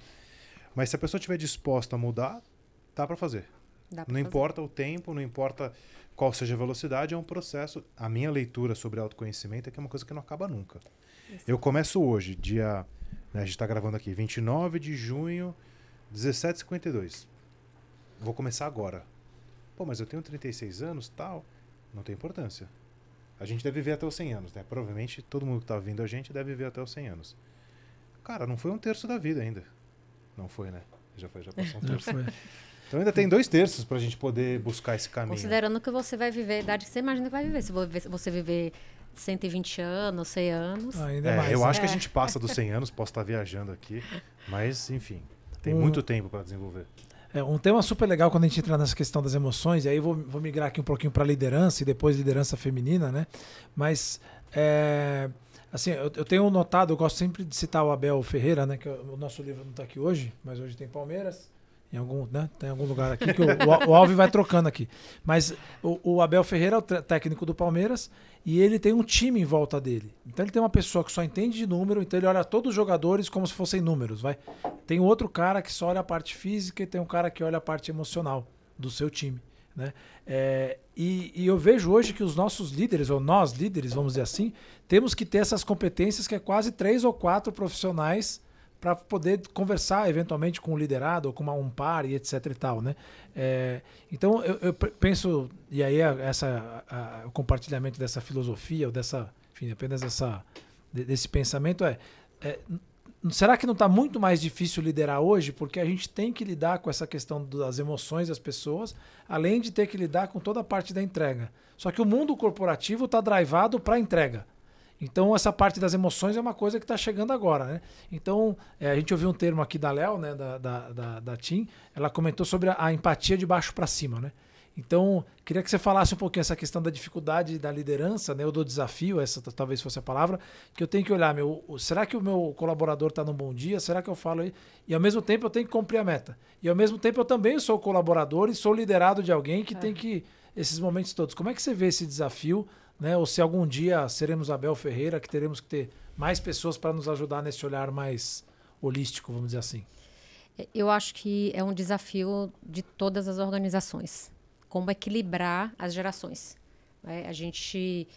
Mas se a pessoa estiver disposta a mudar, dá para fazer. Não fazer. importa o tempo, não importa qual seja a velocidade, é um processo. A minha leitura sobre autoconhecimento é que é uma coisa que não acaba nunca. Isso. Eu começo hoje, dia. Né, a gente está gravando aqui, 29 de junho, 17h52. Vou começar agora. Pô, mas eu tenho 36 anos tal. Não tem importância. A gente deve viver até os 100 anos, né? Provavelmente todo mundo que está vindo a gente deve viver até os 100 anos. Cara, não foi um terço da vida ainda. Não foi, né? Já foi, já passou um terço. Então ainda tem dois terços para a gente poder buscar esse caminho. Considerando que você vai viver a idade que você imagina que vai viver. Se você viver 120 anos, 100 anos. Ah, ainda é, mais. Eu acho que a gente passa dos 100 anos, posso estar viajando aqui, mas enfim, tem um, muito tempo para desenvolver. É, um tema super legal quando a gente entra nessa questão das emoções, e aí vou, vou migrar aqui um pouquinho para liderança e depois liderança feminina, né? Mas, é, assim, eu, eu, tenho notado, eu gosto sempre de citar o Abel Ferreira, né? Que é o nosso livro não está aqui hoje, mas hoje tem Palmeiras. Em algum, né? Tem algum lugar aqui que o, o, o Alves vai trocando aqui. Mas o, o Abel Ferreira é o técnico do Palmeiras e ele tem um time em volta dele. Então ele tem uma pessoa que só entende de número, então ele olha todos os jogadores como se fossem números, vai. Tem outro cara que só olha a parte física e tem um cara que olha a parte emocional do seu time, né? É, e, e eu vejo hoje que os nossos líderes, ou nós líderes, vamos dizer assim, temos que ter essas competências que é quase três ou quatro profissionais para poder conversar eventualmente com o liderado ou com uma, um par e etc e tal, né? É, então eu, eu, penso e aí essa a, o compartilhamento dessa filosofia ou dessa, enfim, apenas essa desse pensamento é, é será que não está muito mais difícil liderar hoje porque a gente tem que lidar com essa questão das emoções das pessoas, além de ter que lidar com toda a parte da entrega. Só que o mundo corporativo está drivado para entrega. Então, essa parte das emoções é uma coisa que está chegando agora, né? Então, é, a gente ouviu um termo aqui da Léo, né, da, da, da, da Tim, ela comentou sobre a, a empatia de baixo para cima, né? Então, queria que você falasse um pouquinho essa questão da dificuldade da liderança, né, ou do desafio, essa talvez fosse a palavra, que eu tenho que olhar, meu, será que o meu colaborador está num bom dia? Será que eu falo aí? E ao mesmo tempo eu tenho que cumprir a meta. E ao mesmo tempo eu também sou colaborador e sou liderado de alguém que é. tem que esses momentos todos. Como é que você vê esse desafio, né? Ou se algum dia seremos Abel Ferreira, que teremos que ter mais pessoas para nos ajudar nesse olhar mais holístico, vamos dizer assim. Eu acho que é um desafio de todas as organizações como equilibrar as gerações. Né? A gente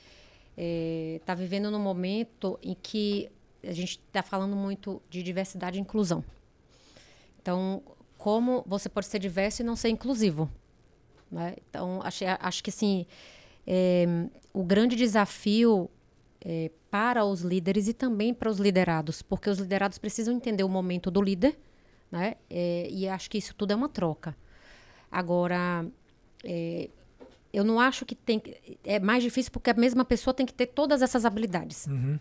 está é, vivendo num momento em que a gente está falando muito de diversidade e inclusão. Então, como você pode ser diverso e não ser inclusivo? Né? Então, acho, acho que assim, é, o grande desafio é, para os líderes e também para os liderados, porque os liderados precisam entender o momento do líder, né? É, e acho que isso tudo é uma troca. Agora, é, eu não acho que tem. É mais difícil porque a mesma pessoa tem que ter todas essas habilidades. Uhum.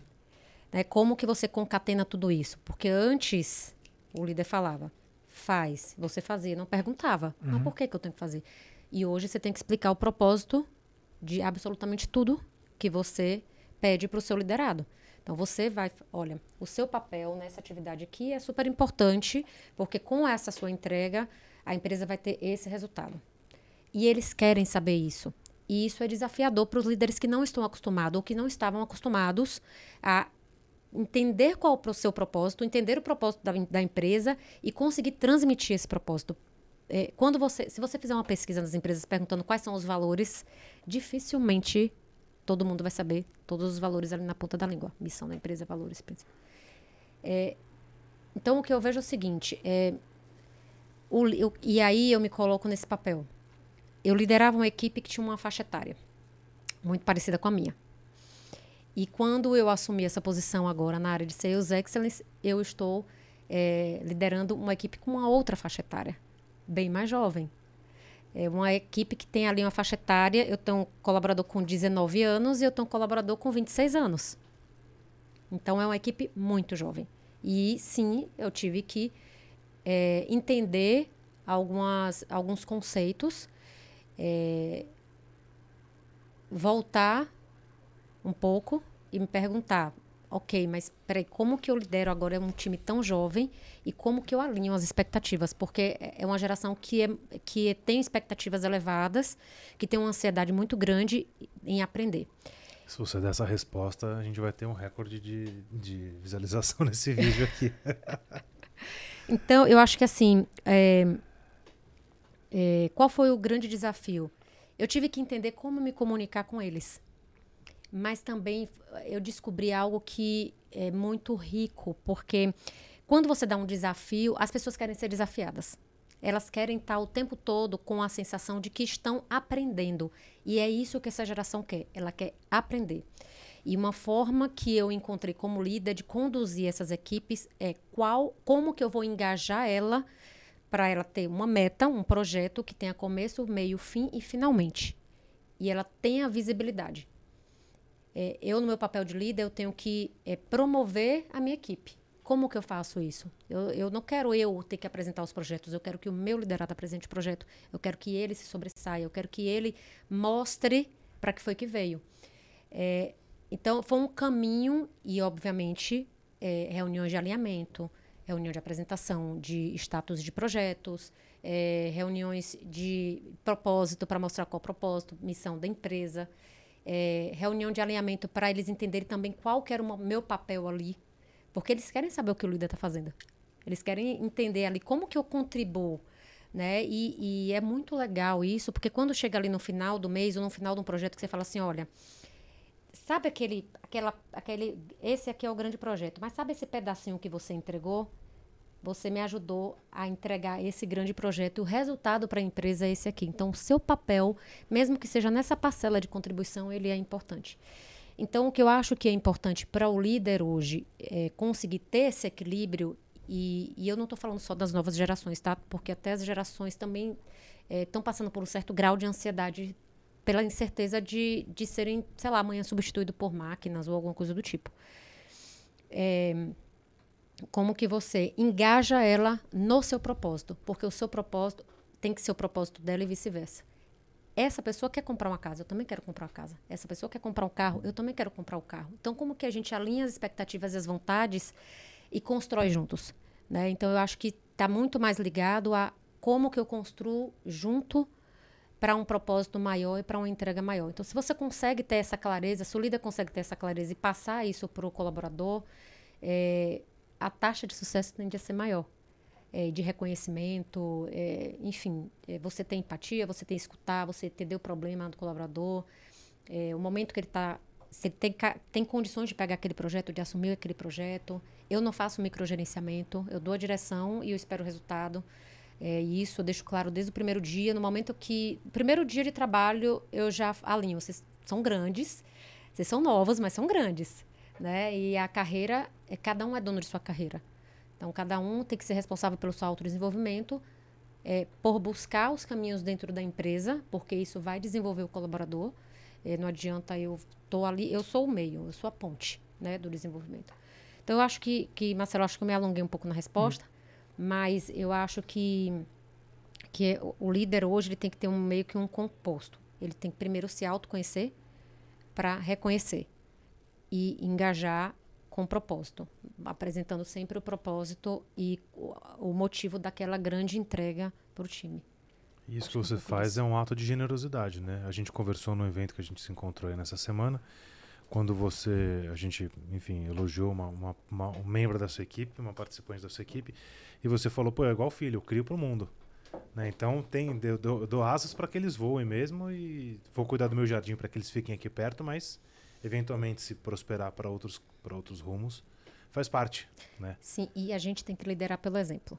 Né? Como que você concatena tudo isso? Porque antes o líder falava, faz, você fazia, não perguntava. Uhum. Mas por que, que eu tenho que fazer? E hoje você tem que explicar o propósito de absolutamente tudo que você pede para o seu liderado. Então você vai, olha, o seu papel nessa atividade aqui é super importante, porque com essa sua entrega, a empresa vai ter esse resultado. E eles querem saber isso. E isso é desafiador para os líderes que não estão acostumados ou que não estavam acostumados a entender qual é o seu propósito, entender o propósito da, da empresa e conseguir transmitir esse propósito. É, quando você, se você fizer uma pesquisa nas empresas perguntando quais são os valores, dificilmente todo mundo vai saber todos os valores ali na ponta da língua. Missão da empresa, valores. É, então, o que eu vejo é o seguinte: é, o, eu, e aí eu me coloco nesse papel eu liderava uma equipe que tinha uma faixa etária muito parecida com a minha. E quando eu assumi essa posição agora na área de Sales Excellence, eu estou é, liderando uma equipe com uma outra faixa etária, bem mais jovem. É uma equipe que tem ali uma faixa etária, eu tenho um colaborador com 19 anos e eu tenho um colaborador com 26 anos. Então é uma equipe muito jovem. E sim, eu tive que é, entender algumas, alguns conceitos é, voltar um pouco e me perguntar, ok, mas peraí, como que eu lidero agora um time tão jovem e como que eu alinho as expectativas? Porque é, é uma geração que, é, que tem expectativas elevadas, que tem uma ansiedade muito grande em aprender. Se você der essa resposta, a gente vai ter um recorde de, de visualização nesse vídeo aqui. então, eu acho que assim, é, é, qual foi o grande desafio? Eu tive que entender como me comunicar com eles. Mas também eu descobri algo que é muito rico, porque quando você dá um desafio, as pessoas querem ser desafiadas. Elas querem estar o tempo todo com a sensação de que estão aprendendo. E é isso que essa geração quer. Ela quer aprender. E uma forma que eu encontrei como líder de conduzir essas equipes é qual, como que eu vou engajar ela para ela ter uma meta, um projeto que tenha começo, meio, fim e finalmente. E ela tenha visibilidade. É, eu, no meu papel de líder, eu tenho que é, promover a minha equipe. Como que eu faço isso? Eu, eu não quero eu ter que apresentar os projetos, eu quero que o meu liderado apresente o projeto, eu quero que ele se sobressaia, eu quero que ele mostre para que foi que veio. É, então, foi um caminho e, obviamente, é, reuniões de alinhamento, reunião de apresentação de status de projetos, é, reuniões de propósito para mostrar qual o propósito, missão da empresa, é, reunião de alinhamento para eles entenderem também qual que era o meu papel ali, porque eles querem saber o que o líder está fazendo. Eles querem entender ali como que eu contribuo, né? E, e, é muito legal isso, porque quando chega ali no final do mês ou no final de um projeto que você fala assim, olha, sabe aquele, aquela, aquele, esse aqui é o grande projeto, mas sabe esse pedacinho que você entregou? Você me ajudou a entregar esse grande projeto o resultado para a empresa é esse aqui. Então, o seu papel, mesmo que seja nessa parcela de contribuição, ele é importante. Então, o que eu acho que é importante para o líder hoje é conseguir ter esse equilíbrio, e, e eu não estou falando só das novas gerações, tá? Porque até as gerações também estão é, passando por um certo grau de ansiedade pela incerteza de, de serem, sei lá, amanhã substituído por máquinas ou alguma coisa do tipo. É, como que você engaja ela no seu propósito, porque o seu propósito tem que ser o propósito dela e vice-versa. Essa pessoa quer comprar uma casa, eu também quero comprar uma casa. Essa pessoa quer comprar um carro, eu também quero comprar o um carro. Então, como que a gente alinha as expectativas e as vontades e constrói juntos? Né? Então, eu acho que está muito mais ligado a como que eu construo junto para um propósito maior e para uma entrega maior. Então, se você consegue ter essa clareza, se o líder consegue ter essa clareza e passar isso para o colaborador, é, a taxa de sucesso tende a ser maior. É, de reconhecimento, é, enfim, é, você tem empatia, você tem escutar, você entender o problema do colaborador, é, o momento que ele está, se ele tem, tem condições de pegar aquele projeto, de assumir aquele projeto. Eu não faço microgerenciamento, eu dou a direção e eu espero o resultado. É, isso eu deixo claro desde o primeiro dia. No momento que. Primeiro dia de trabalho, eu já alinho. Vocês são grandes, vocês são novos, mas são grandes. Né? E a carreira, é, cada um é dono de sua carreira. Então, cada um tem que ser responsável pelo seu autodesenvolvimento, é, por buscar os caminhos dentro da empresa, porque isso vai desenvolver o colaborador. É, não adianta eu tô ali, eu sou o meio, eu sou a ponte né, do desenvolvimento. Então, eu acho que, que Marcelo, acho que eu me alonguei um pouco na resposta. Hum mas eu acho que, que o líder hoje ele tem que ter um meio que um composto. Ele tem que primeiro se autoconhecer para reconhecer e engajar com propósito, apresentando sempre o propósito e o, o motivo daquela grande entrega para o time. Isso Acho que você faz é um ato de generosidade, né? A gente conversou no evento que a gente se encontrou aí nessa semana quando você, a gente, enfim, elogiou uma, uma, uma, um membro da sua equipe, uma participante da sua equipe, e você falou, pô, é igual filho, eu crio para o mundo. Né? Então, tem, eu dou, eu dou asas para que eles voem mesmo e vou cuidar do meu jardim para que eles fiquem aqui perto, mas eventualmente se prosperar para outros, outros rumos, faz parte. Né? Sim, e a gente tem que liderar pelo exemplo.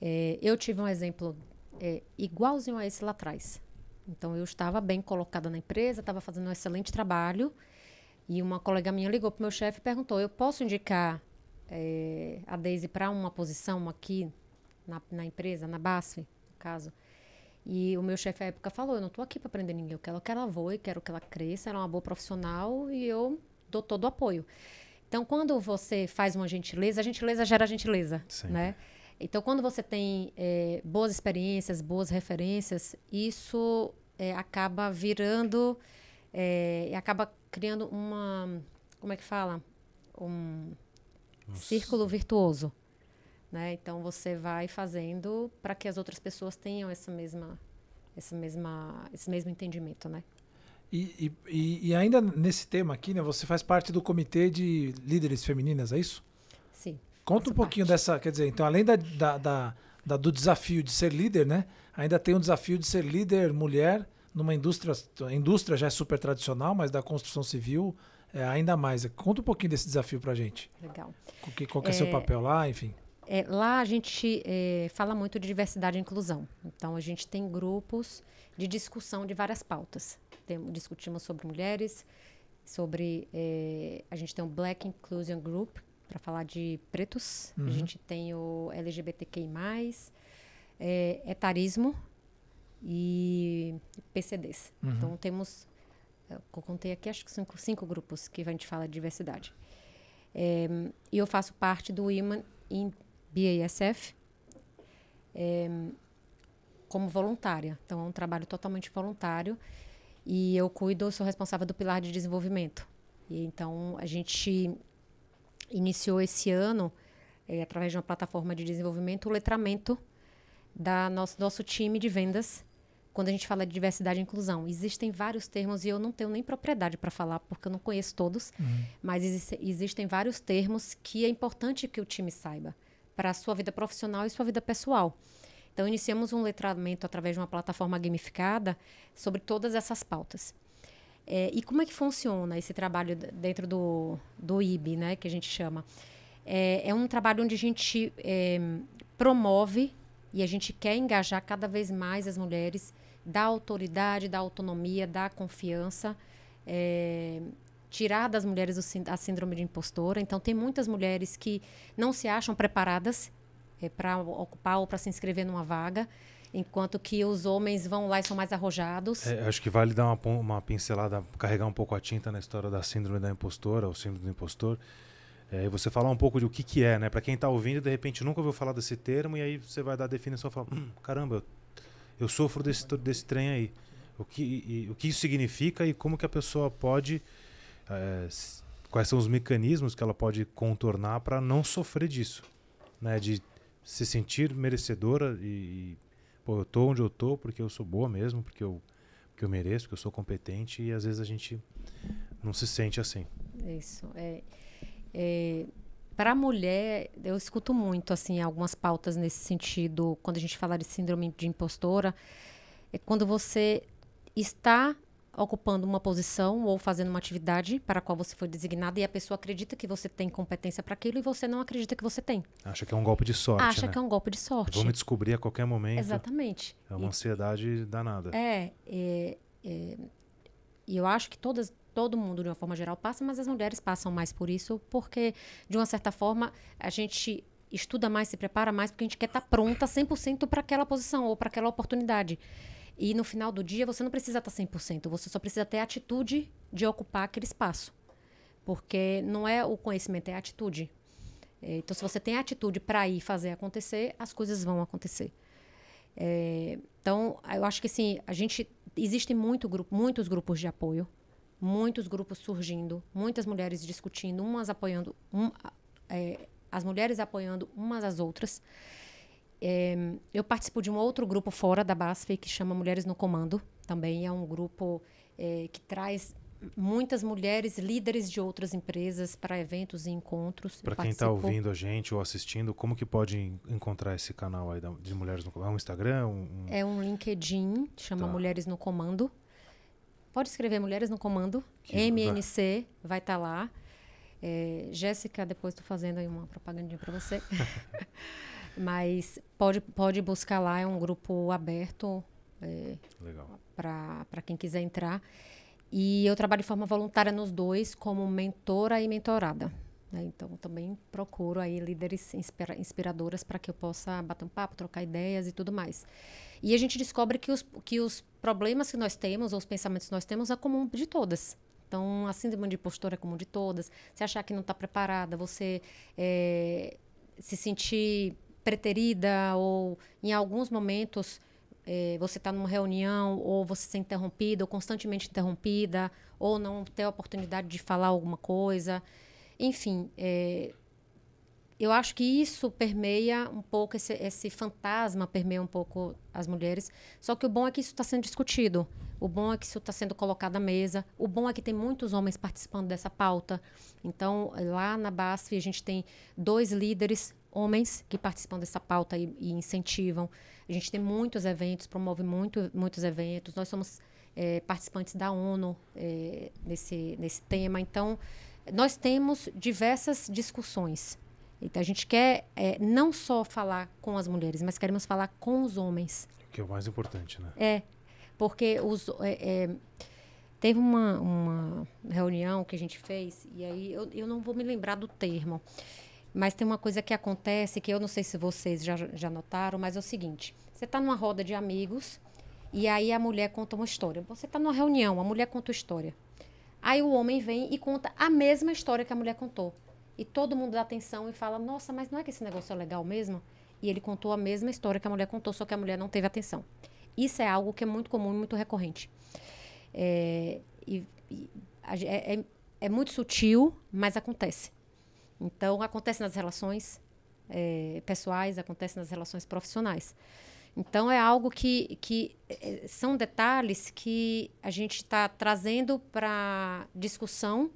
É, eu tive um exemplo é, igualzinho a esse lá atrás. Então, eu estava bem colocada na empresa, estava fazendo um excelente trabalho, e uma colega minha ligou para o meu chefe e perguntou: eu posso indicar é, a Daisy para uma posição aqui na, na, empresa, na BASF, no caso? E o meu chefe à época falou: eu não estou aqui para aprender ninguém, eu quero que ela voe, quero que ela cresça, ela é uma boa profissional e eu dou todo o apoio. Então, quando você faz uma gentileza, a gentileza gera gentileza, Sempre. né? Então, quando você tem é, boas experiências, boas referências, isso é, acaba virando é, e acaba criando uma. Como é que fala? Um Nossa. círculo virtuoso. Né? Então você vai fazendo para que as outras pessoas tenham essa mesma, essa mesma, esse mesmo entendimento, né? E, e, e ainda nesse tema aqui, né? Você faz parte do comitê de líderes femininas, é isso? Sim. Conta um pouquinho parte. dessa, quer dizer, então além da, da, da, da, do desafio de ser líder, né? Ainda tem um desafio de ser líder mulher numa indústria, a indústria já é super tradicional, mas da construção civil é, ainda mais. Conta um pouquinho desse desafio para a gente. Legal. Qual, que, qual que é, é seu papel lá, enfim? É, lá a gente é, fala muito de diversidade e inclusão. Então a gente tem grupos de discussão de várias pautas. Tem, discutimos sobre mulheres, sobre é, a gente tem o Black Inclusion Group para falar de pretos. Uhum. A gente tem o LGBTQI+, é, etarismo, e PCDs. Uhum. Então temos, eu contei aqui acho que cinco, cinco grupos que a gente fala de diversidade. É, e eu faço parte do Women in BASF é, como voluntária. Então é um trabalho totalmente voluntário e eu cuido, sou responsável do pilar de desenvolvimento. E então a gente iniciou esse ano é, através de uma plataforma de desenvolvimento o letramento da nosso nosso time de vendas quando a gente fala de diversidade e inclusão. Existem vários termos e eu não tenho nem propriedade para falar, porque eu não conheço todos, uhum. mas existe, existem vários termos que é importante que o time saiba para a sua vida profissional e sua vida pessoal. Então, iniciamos um letramento através de uma plataforma gamificada sobre todas essas pautas. É, e como é que funciona esse trabalho dentro do, do IB, né, que a gente chama? É, é um trabalho onde a gente é, promove e a gente quer engajar cada vez mais as mulheres, dar autoridade, dar autonomia, dar confiança, é, tirar das mulheres a síndrome de impostora. Então, tem muitas mulheres que não se acham preparadas é, para ocupar ou para se inscrever numa vaga. enquanto que os homens vão lá e são mais arrojados. É, acho que vale dar uma, uma pincelada, carregar um pouco a tinta na história da síndrome da impostora, ou síndrome do impostor. É, e você falar um pouco de o que, que é, né? Para quem está ouvindo, de repente nunca ouviu falar desse termo, e aí você vai dar a definição e fala: hum, caramba, eu, eu sofro desse, desse trem aí. O que, e- o que isso significa e como que a pessoa pode. É, quais são os mecanismos que ela pode contornar para não sofrer disso, né? De se sentir merecedora e, e pô, eu tô onde eu tô porque eu sou boa mesmo, porque eu, porque eu mereço, porque eu sou competente e às vezes a gente não se sente assim. Isso. É, é, para a mulher, eu escuto muito assim algumas pautas nesse sentido, quando a gente fala de síndrome de impostora, é quando você está ocupando uma posição ou fazendo uma atividade para a qual você foi designada e a pessoa acredita que você tem competência para aquilo e você não acredita que você tem. Acha que é um golpe de sorte, Acha né? que é um golpe de sorte. Me descobrir a qualquer momento. Exatamente. É uma ansiedade danada. É, é, é, e eu acho que todas, todo mundo, de uma forma geral, passa, mas as mulheres passam mais por isso, porque, de uma certa forma, a gente estuda mais, se prepara mais, porque a gente quer estar pronta 100% para aquela posição ou para aquela oportunidade. E no final do dia, você não precisa estar 100%, você só precisa ter a atitude de ocupar aquele espaço. Porque não é o conhecimento, é a atitude. É, Então, se você tem a atitude para ir fazer acontecer, as coisas vão acontecer. É, então, eu acho que assim, a gente existem muito grupo, muitos grupos de apoio, muitos grupos surgindo, muitas mulheres discutindo, umas apoiando, um, é, as mulheres apoiando umas às outras. É, eu participo de um outro grupo fora da BASF que chama Mulheres no Comando. Também é um grupo é, que traz muitas mulheres líderes de outras empresas para eventos e encontros. Para quem está ouvindo a gente ou assistindo, como que pode en- encontrar esse canal aí de Mulheres no Comando? É um Instagram? Um, um- É um LinkedIn, chama Tá. Mulheres no Comando. Pode escrever Mulheres no Comando, Que MNC, vai estar lá. É, Jéssica, depois estou fazendo aí uma propagandinha para você. Mas pode, pode buscar lá, é um grupo aberto é, para quem quiser entrar. E eu trabalho de forma voluntária nos dois, como mentora e mentorada. né? Então, também procuro aí líderes inspira- inspiradoras para que eu possa bater um papo, trocar ideias e tudo mais. E a gente descobre que os, que os problemas que nós temos, ou os pensamentos que nós temos, é comum de todas. Então, a síndrome de impostor é comum de todas. Você achar que não está preparada, você é, se sentir preterida ou, em alguns momentos, é, você está numa reunião ou você ser interrompida ou constantemente interrompida ou não ter a oportunidade de falar alguma coisa. Enfim, é, eu acho que isso permeia um pouco, esse, esse fantasma permeia um pouco as mulheres. Só que o bom é que isso está sendo discutido. O bom é que isso está sendo colocado à mesa. O bom é que tem muitos homens participando dessa pauta. Então, lá na BASF, a gente tem dois líderes homens que participam dessa pauta e, e incentivam. A gente tem muitos eventos, promove muito, muitos eventos. Nós somos eh, participantes da ONU eh, nesse, nesse tema. Então, nós temos diversas discussões. Então, a gente quer eh, não só falar com as mulheres, mas queremos falar com os homens. Que é o mais importante, né? É, porque os, é, é, teve uma, uma reunião que a gente fez, e aí eu, eu não vou me lembrar do termo, mas tem uma coisa que acontece que eu não sei se vocês já, já notaram, mas é o seguinte: você está numa roda de amigos, e aí a mulher conta uma história. Você está numa reunião, a mulher conta uma história. Aí o homem vem e conta a mesma história que a mulher contou. E todo mundo dá atenção e fala: Nossa, mas não é que esse negócio é legal mesmo? E ele contou a mesma história que a mulher contou, só que a mulher não teve atenção. Isso é algo que é muito comum e muito recorrente. É, e, e é, é- é muito sutil, mas acontece. Então, acontece nas relações é, pessoais, acontece nas relações profissionais. Então, é algo que, que é, são detalhes que a gente está trazendo para discussão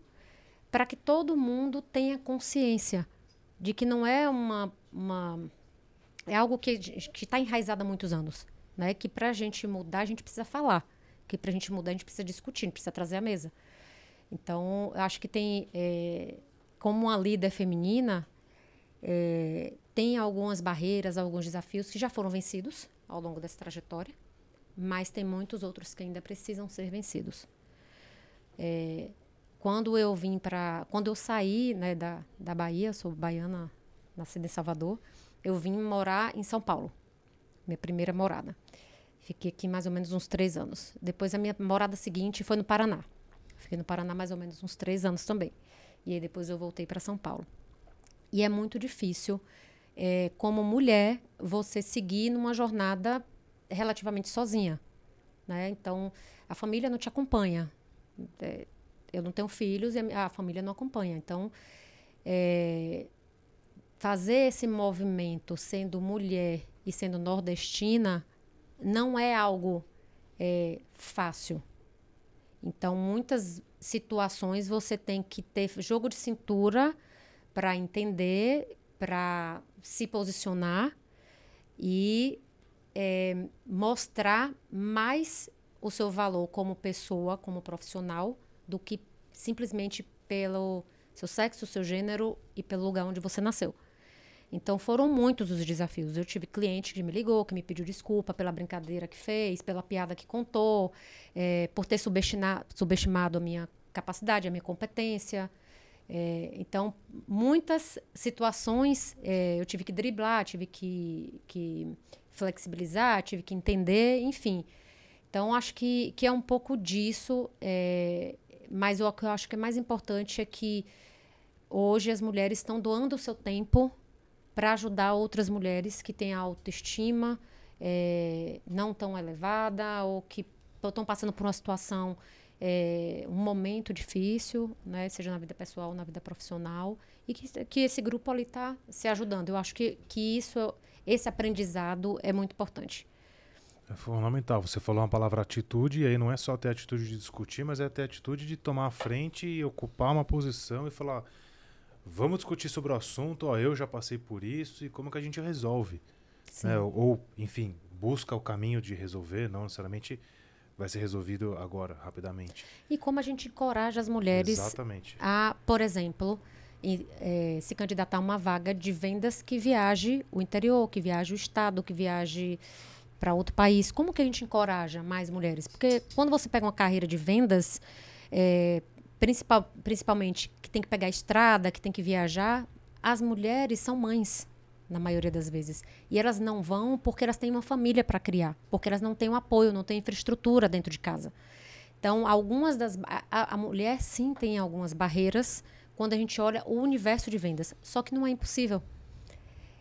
para que todo mundo tenha consciência de que não é uma, uma é algo que está enraizado há muitos anos, né? Que para a gente mudar a gente precisa falar, que para a gente mudar a gente precisa discutir, a gente precisa trazer à mesa. Então, acho que tem, é, como uma líder feminina, é, tem algumas barreiras, alguns desafios que já foram vencidos ao longo dessa trajetória, mas tem muitos outros que ainda precisam ser vencidos. É, quando eu vim para, quando eu saí né, da, da Bahia, sou baiana, nascida em Salvador, eu vim morar em São Paulo. minha primeira morada. Fiquei aqui mais ou menos uns três anos. Depois a minha morada seguinte foi no Paraná. Fiquei no Paraná mais ou menos uns três anos também. E aí depois eu voltei para São Paulo. E é muito difícil, é, como mulher, você seguir numa jornada relativamente sozinha. Né? Então, a família não te acompanha. É, eu não tenho filhos e a, a família não acompanha. Então, é, fazer esse movimento sendo mulher e sendo nordestina não é algo é, fácil. Então, muitas situações você tem que ter jogo de cintura para entender, para se posicionar e é, mostrar mais o seu valor como pessoa, como profissional, do que simplesmente pelo seu sexo, seu gênero e pelo lugar onde você nasceu. Então foram muitos os desafios. Eu tive cliente que me ligou, que me pediu desculpa pela brincadeira que fez, pela piada que contou, é, por ter subestimado a minha capacidade, a minha competência. É, então, muitas situações é, eu tive que driblar, tive que, que flexibilizar, tive que entender, enfim. Então, acho que, que é um pouco disso, mas o que eu acho que é mais importante é que hoje as mulheres estão doando o seu tempo para ajudar outras mulheres que têm a autoestima é, não tão elevada ou que estão passando por uma situação, é, um momento difícil, né, seja na vida pessoal na vida profissional, e que, que esse grupo ali está se ajudando. Eu acho que, que isso, esse aprendizado é muito importante. É fundamental. Você falou uma palavra atitude, e aí não é só ter atitude de discutir, mas é ter atitude de tomar a frente e ocupar uma posição e falar vamos discutir sobre o assunto, ó, eu já passei por isso e como que a gente resolve. Né? Ou, ou, enfim, busca o caminho de resolver, não necessariamente vai ser resolvido agora, rapidamente. E como a gente encoraja as mulheres Exatamente. a, por exemplo, e, é, se candidatar a uma vaga de vendas que viaje o interior, que viaje o estado, que viaje para outro país. Como que a gente encoraja mais mulheres? Porque quando você pega uma carreira de vendas, é, principal, principalmente que tem que pegar a estrada, que tem que viajar, as mulheres são mães, na maioria das vezes. E elas não vão porque elas têm uma família para criar, porque elas não têm um apoio, não têm infraestrutura dentro de casa. Então, algumas das. A, a mulher sim tem algumas barreiras quando a gente olha o universo de vendas. Só que não é impossível.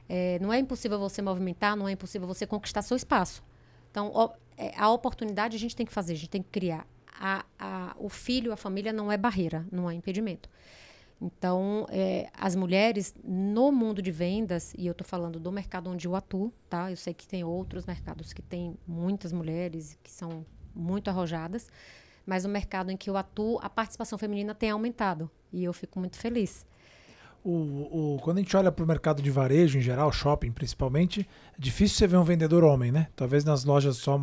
É, não é impossível você movimentar, não é impossível você conquistar seu espaço. Então, é, a oportunidade a gente tem que fazer, a gente tem que criar a, a, o filho, a família não é barreira, não é impedimento. Então, é, as mulheres no mundo de vendas, e eu estou falando do mercado onde eu atuo, tá? Eu sei que tem outros mercados que tem muitas mulheres que são muito arrojadas, mas o mercado em que eu atuo, a participação feminina tem aumentado e eu fico muito feliz. O, o, quando a gente olha para o mercado de varejo em geral, shopping principalmente, é difícil você ver um vendedor homem, né? Talvez nas lojas só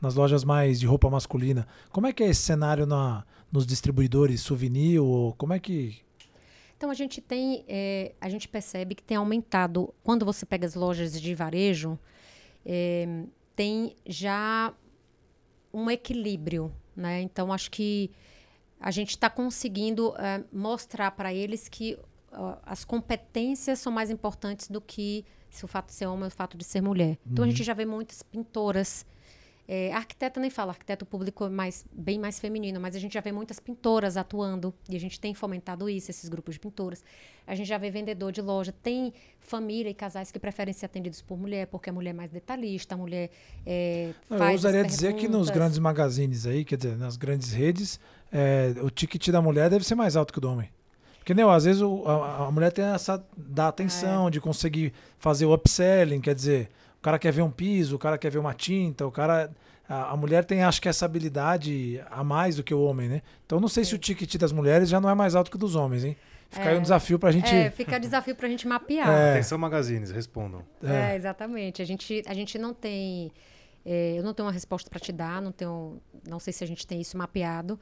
nas lojas mais de roupa masculina. Como é que é esse cenário na, nos distribuidores souvenir? Ou como é que. Então a gente tem, é, a gente percebe que tem aumentado quando você pega as lojas de varejo, é, tem já um equilíbrio, né? Então acho que a gente está conseguindo é, mostrar para eles que as competências são mais importantes do que se o fato de ser homem ou o fato de ser mulher. Então uhum. a gente já vê muitas pintoras é, arquiteta nem fala, arquiteto público é mais, bem mais feminino, mas a gente já vê muitas pintoras atuando e a gente tem fomentado isso, esses grupos de pintoras. A gente já vê vendedor de loja, tem família e casais que preferem ser atendidos por mulher, porque a mulher é mais detalhista, a mulher é, Não, Eu ousaria dizer que nos grandes magazines aí, quer dizer, nas grandes redes, é, o ticket da mulher deve ser mais alto que o do homem. Porque, não, às vezes o, a, a, mulher tem essa da atenção é. de conseguir fazer o upselling, quer dizer, o cara quer ver um piso, o cara quer ver uma tinta, o cara. A, a mulher tem, acho que, essa habilidade a mais do que o homem, né? Então não sei é. se o ticket das mulheres já não é mais alto que o dos homens, hein? Fica é. aí um desafio pra gente. É, fica desafio pra gente mapear. É. Atenção, magazines, respondam. É. é, exatamente. A gente, a gente não tem. É, eu não tenho uma resposta para te dar, não tenho. Não sei se a gente tem isso mapeado.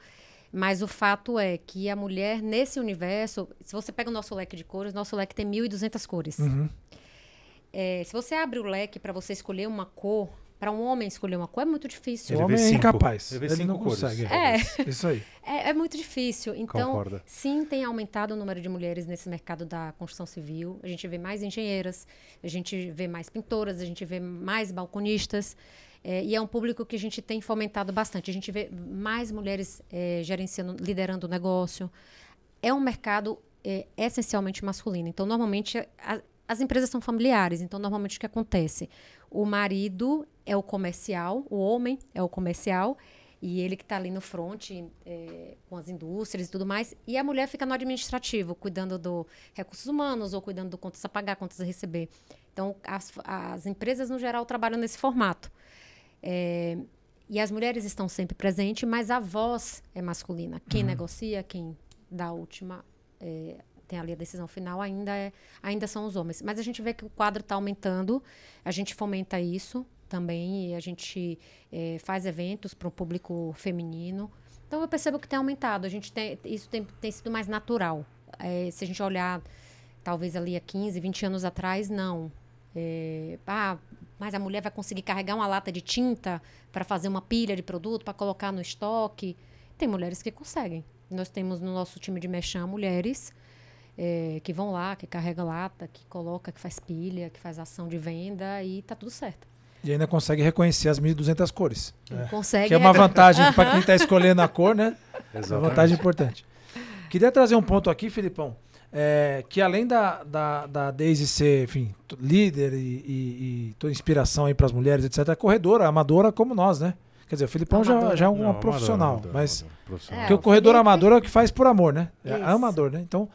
Mas o fato é que a mulher, nesse universo, se você pega o nosso leque de cores, nosso leque tem 1.200 cores. Uhum. É, se você abre o leque para você escolher uma cor, para um homem escolher uma cor é muito difícil. O Ele homem vê é incapaz. Ele Ele não cores. consegue. É. Isso aí. É, é muito difícil. Então, Concorda. sim, tem aumentado o número de mulheres nesse mercado da construção civil. A gente vê mais engenheiras, a gente vê mais pintoras, a gente vê mais balconistas. É, e é um público que a gente tem fomentado bastante. A gente vê mais mulheres é, gerenciando, liderando o negócio. É um mercado é, essencialmente masculino. Então, normalmente, a- as empresas são familiares. Então, normalmente, o que acontece? O marido é o comercial, o homem é o comercial, e ele que está ali no front é, com as indústrias e tudo mais, e a mulher fica no administrativo, cuidando do recursos humanos ou cuidando do contas a pagar, contas a receber. Então, as, as empresas, no geral, trabalham nesse formato. É, e as mulheres estão sempre presentes, mas a voz é masculina. Quem negocia, quem dá a última, é, tem ali a decisão final, ainda, é, ainda são os homens. Mas a gente vê que o quadro está aumentando, a gente fomenta isso também, e a gente é, faz eventos para o público feminino. Então eu percebo que tem aumentado, a gente tem, isso tem, tem sido mais natural. É, se a gente olhar, talvez ali há 15, 20 anos atrás, não. É, ah, mas a mulher vai conseguir carregar uma lata de tinta para fazer uma pilha de produto, para colocar no estoque. Tem mulheres que conseguem. Nós temos no nosso time de mexã mulheres é, que vão lá, que carrega lata, que coloca, que faz pilha, que faz ação de venda e tá tudo certo. E ainda consegue reconhecer as 1.200 cores. Consegue. Que é uma vantagem para quem está escolhendo a cor, né? É uma vantagem importante. Queria trazer um ponto aqui, Filipão, é, que além da, da, da Daisy ser, enfim, líder e, e, e toda inspiração aí para as mulheres, etc., é corredora, amadora como nós, né? Quer dizer, o Filipão já, Amadora. já é um Não, amador, profissional, amador, mas amador, profissional. É, porque o o corredor Felipe- amador é o que faz por amor, né? É Isso. amador, né? Então,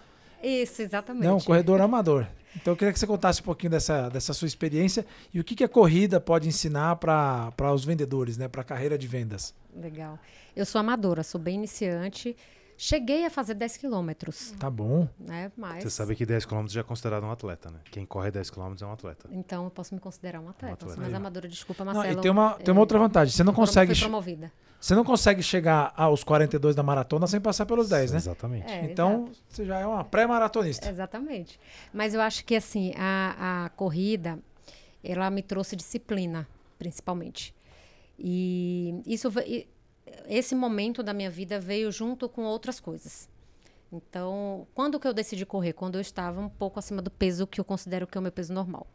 Isso, exatamente. não, corredor amador. Então eu queria que você contasse um pouquinho dessa, dessa sua experiência e o que, que a corrida pode ensinar para os vendedores, né? Para a carreira de vendas. Legal. Eu sou amadora, sou bem iniciante. Cheguei a fazer 10 quilômetros, Tá bom. né? Mas. Você sabe que 10 km já é considerado um atleta, né? Quem corre 10 km é um atleta. Então eu posso me considerar um atleta. atleta. Sou mais Aí, ó. amadora, desculpa, Não, Marcelo. e tem uma, tem uma É, outra vantagem. Você não promo- consegue, promovida. você não consegue chegar aos 42 da maratona sem passar pelos 10, né? Exatamente. É, Então, exato. você já é uma pré-maratonista. Exatamente. Mas eu acho que assim, a, a corrida, ela me trouxe disciplina, principalmente. E isso e esse momento da minha vida veio junto com outras coisas. Então, quando que eu decidi correr? Quando eu estava um pouco acima do peso que eu considero que é o meu peso normal.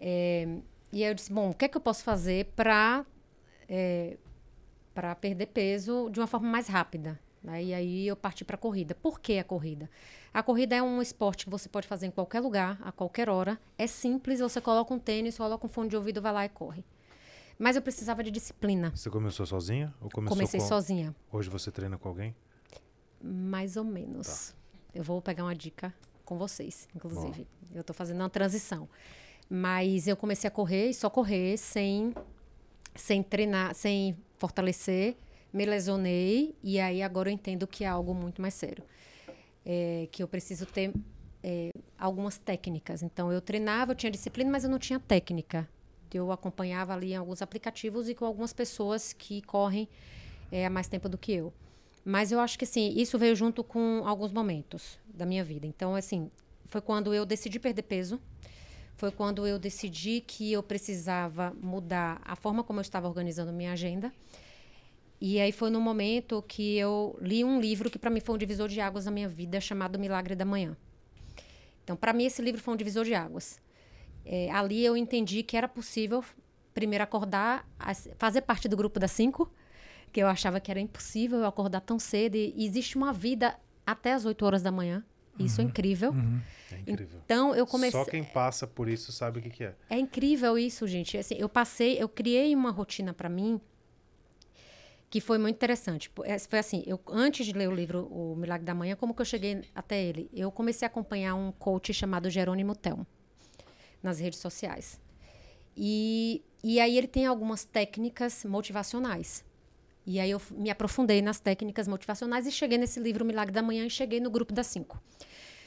É, e aí eu disse, bom, o que é que eu posso fazer para para perder peso de uma forma mais rápida. Né? E aí eu parti para a corrida. Por que a corrida? A corrida é um esporte que você pode fazer em qualquer lugar, a qualquer hora. É simples, você coloca um tênis, coloca um fone de ouvido, vai lá e corre. Mas eu precisava de disciplina. Você começou sozinha? Ou começou Comecei com... sozinha, Hoje você treina com alguém? mais ou menos. Eu vou pegar uma dica com vocês, inclusive. Eu estou fazendo uma transição. Mas eu comecei a correr e só correr sem, sem treinar, sem fortalecer. Me lesionei e aí agora eu entendo que é algo muito mais sério. É, que eu preciso ter é, algumas técnicas. Então eu treinava, eu tinha disciplina, mas eu não tinha técnica. Eu acompanhava ali em alguns aplicativos e com algumas pessoas que correm é, há mais tempo do que eu. Mas eu acho que assim, isso veio junto com alguns momentos da minha vida. Então, assim, foi quando eu decidi perder peso. Foi quando eu decidi que eu precisava mudar a forma como eu estava organizando minha agenda. E aí foi no momento que eu li um livro que para mim foi um divisor de águas na minha vida, chamado Milagre da Manhã. Então, para mim esse livro foi um divisor de águas. É, ali eu entendi que era possível primeiro acordar, fazer parte do grupo das cinco, que eu achava que era impossível eu acordar tão cedo. E, existe uma vida até as 8 horas da manhã. Isso é incrível. É incrível. Então eu comecei. Só quem passa por isso sabe o que, que é. É incrível isso, gente. Assim, eu passei, eu criei uma rotina para mim que foi muito interessante. É, Foi assim, eu antes de ler o livro O Milagre da Manhã, como que eu cheguei até ele? Eu comecei a acompanhar um coach chamado Jerônimo Telmo nas redes sociais. E, e aí ele tem algumas técnicas motivacionais. E aí eu me aprofundei nas técnicas motivacionais e cheguei nesse livro Milagre da Manhã e cheguei no grupo das cinco.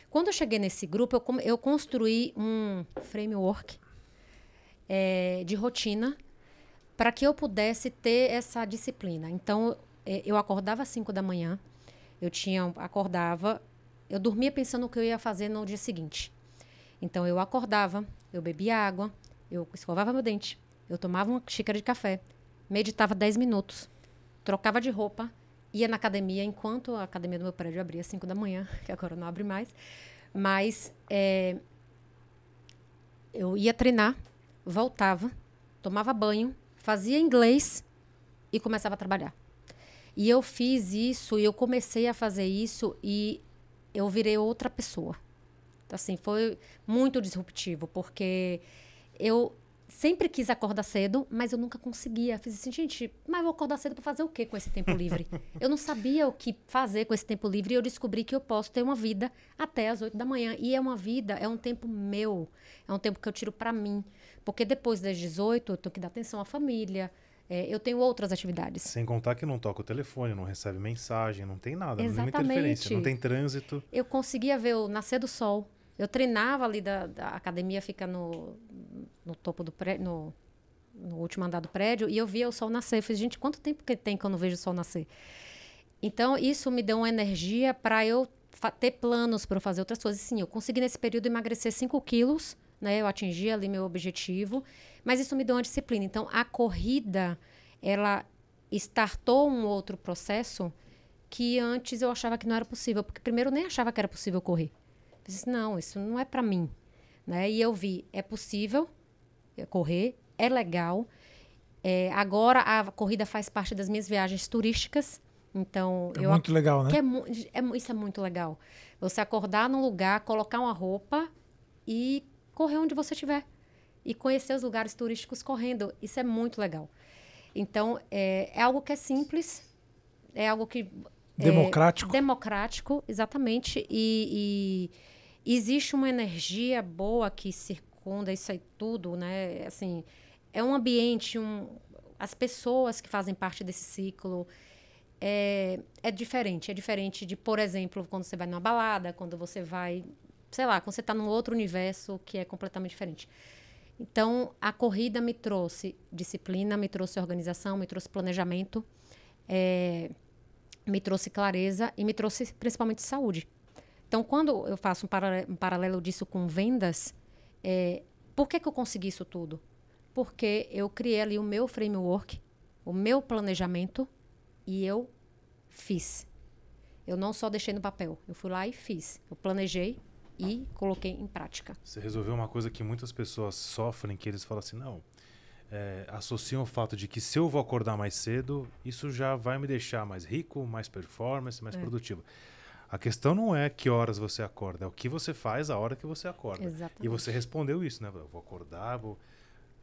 Quando eu cheguei nesse grupo, eu, eu construí um framework eh, de rotina para que eu pudesse ter essa disciplina. Então, eh, eu acordava às 5 da manhã, eu tinha acordava, eu dormia pensando o que eu ia fazer no dia seguinte. Então, eu acordava, eu bebia água, eu escovava meu dente, Eu tomava uma xícara de café, meditava 10 minutos, trocava de roupa, ia na academia enquanto a academia do meu prédio abria às 5 da manhã, que agora não abre mais. Mas é, eu ia treinar, voltava, tomava banho, fazia inglês e começava a trabalhar. E eu fiz isso, e eu comecei a fazer isso e eu virei outra pessoa. Assim, foi muito disruptivo, porque eu sempre quis acordar cedo, mas eu nunca conseguia. Fiz assim, gente, mas eu vou acordar cedo para fazer o quê com esse tempo livre? eu não sabia o que fazer com esse tempo livre e eu descobri que eu posso ter uma vida até as 8 da manhã. E é uma vida, é um tempo meu, é um tempo que eu tiro para mim. Porque depois das 18, eu tenho que dar atenção à família, é, eu tenho outras atividades. Sem contar que não toca o telefone, não recebe mensagem, não tem nada, Exatamente. nenhuma interferência, não tem trânsito. Eu conseguia ver o nascer do sol. Eu treinava ali da, da academia, fica no, no topo do prédio, no, no último andar do prédio, e eu via o sol nascer. Eu falei, gente, quanto tempo que tem que eu não vejo o sol nascer? Então, isso me deu uma energia para eu ter planos para fazer outras coisas. Sim, eu consegui nesse período emagrecer 5 quilos, né? Eu atingi ali meu objetivo, mas isso me deu uma disciplina. Então, a corrida, ela startou um outro processo que antes eu achava que não era possível, porque primeiro eu nem achava que era possível correr. Eu disse, não, isso não é para mim, né? E eu vi, é possível correr, é legal. É, agora a corrida faz parte das minhas viagens turísticas. Então, É eu muito legal, né? é, é isso é muito legal. Você acordar num lugar, colocar uma roupa e correr onde você estiver. E conhecer os lugares turísticos correndo. Isso é muito legal. Então, é, é algo que é simples, é algo que. é Democrático. democrático, exatamente. E, e existe uma energia boa que circunda isso aí tudo, né? Assim, é um ambiente, um, as pessoas que fazem parte desse ciclo é, é diferente. É diferente de, por exemplo, quando você vai numa balada, quando você vai, sei lá, quando você está num outro universo que é completamente diferente. Então, a corrida me trouxe disciplina, me trouxe organização, me trouxe planejamento, é, me trouxe clareza e me trouxe principalmente saúde. Então, quando eu faço um, parale- um paralelo disso com vendas, é, por que, que eu consegui isso tudo? Porque eu criei ali o meu framework, o meu planejamento e eu fiz. Eu não só deixei no papel, eu fui lá e fiz. Eu planejei e coloquei em prática. Você resolveu uma coisa que muitas pessoas sofrem, que eles falam assim, não, é, associam o fato de que se eu vou acordar mais cedo, isso já vai me deixar mais rico, mais performance, mais É. produtivo. A questão não é que horas você acorda, é o que você faz a hora que você acorda. Exatamente. E você respondeu isso, né? Eu vou acordar, vou,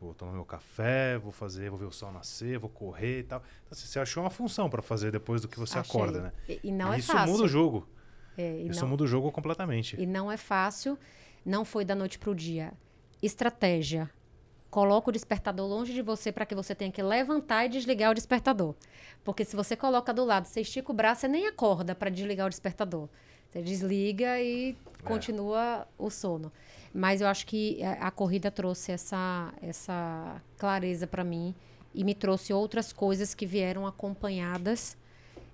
vou tomar meu café, vou fazer, vou ver o sol nascer, vou correr e tal. Então, assim, você achou uma função para fazer depois do que você Achei. acorda, né? E, e não E é isso fácil. muda o jogo. É, Isso não- muda o jogo completamente. E não é fácil, não foi da noite para o dia. Estratégia. Coloca o despertador longe de você para que você tenha que levantar e desligar o despertador. Porque se você coloca do lado, você estica o braço, você nem acorda para desligar o despertador. Você desliga e continua o sono. Mas eu acho que a, a corrida trouxe essa, essa clareza para mim e me trouxe outras coisas que vieram acompanhadas.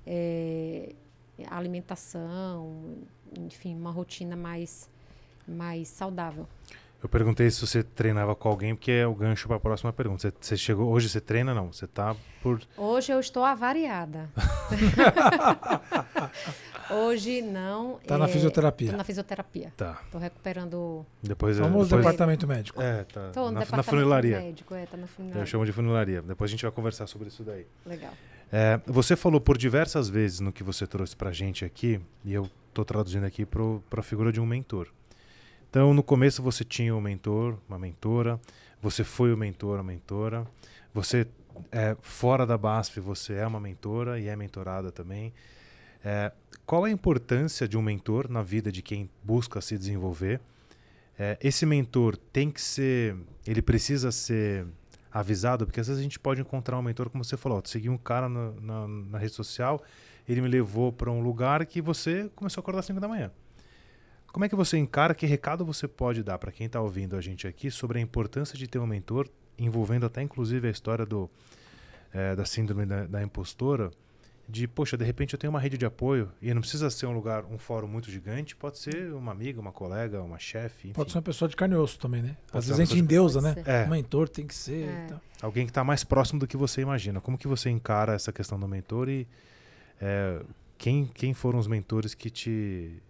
é, alimentação, enfim, uma rotina mais, mais saudável. Eu perguntei se você treinava com alguém, porque é o gancho para a próxima pergunta. Você, você chegou hoje, você treina não? Você tá por Hoje eu estou avariada. Hoje não. Tá na é, fisioterapia. Tô na fisioterapia. tá. Tô recuperando. Depois é- Famoso depois, departamento médico. É, tá. Tô no na, na departamento funilaria. médico, é, tá na Eu funilaria. chamo de funilaria. Depois a gente vai conversar sobre isso daí. Legal. É, você falou por diversas vezes no que você trouxe pra gente aqui, e eu tô traduzindo aqui para a figura de um mentor. Então, no começo você tinha um mentor, uma mentora, você foi o mentor, a mentora, você é, fora da BASF você é uma mentora e é mentorada também. É, qual a importância de um mentor na vida de quem busca se desenvolver? É, esse mentor tem que ser, ele precisa ser avisado, porque às vezes a gente pode encontrar um mentor, como você falou, segui um cara na, na, na rede social, ele me levou para um lugar que você começou a acordar às 5 da manhã. Como é que você encara, que recado você pode dar para quem está ouvindo a gente aqui sobre a importância de ter um mentor, envolvendo até inclusive a história do, eh, da síndrome da, da impostora, de, poxa, de repente eu tenho uma rede de apoio e não precisa ser um lugar, um fórum muito gigante, pode ser uma amiga, uma colega, uma chefe. Pode ser uma pessoa de carne e osso também, né? Pode Às vezes a gente endeusa, né? É. O mentor tem que ser. É. e tal. Alguém que está mais próximo do que você imagina. Como que você encara essa questão do mentor e é, quem, quem foram os mentores que te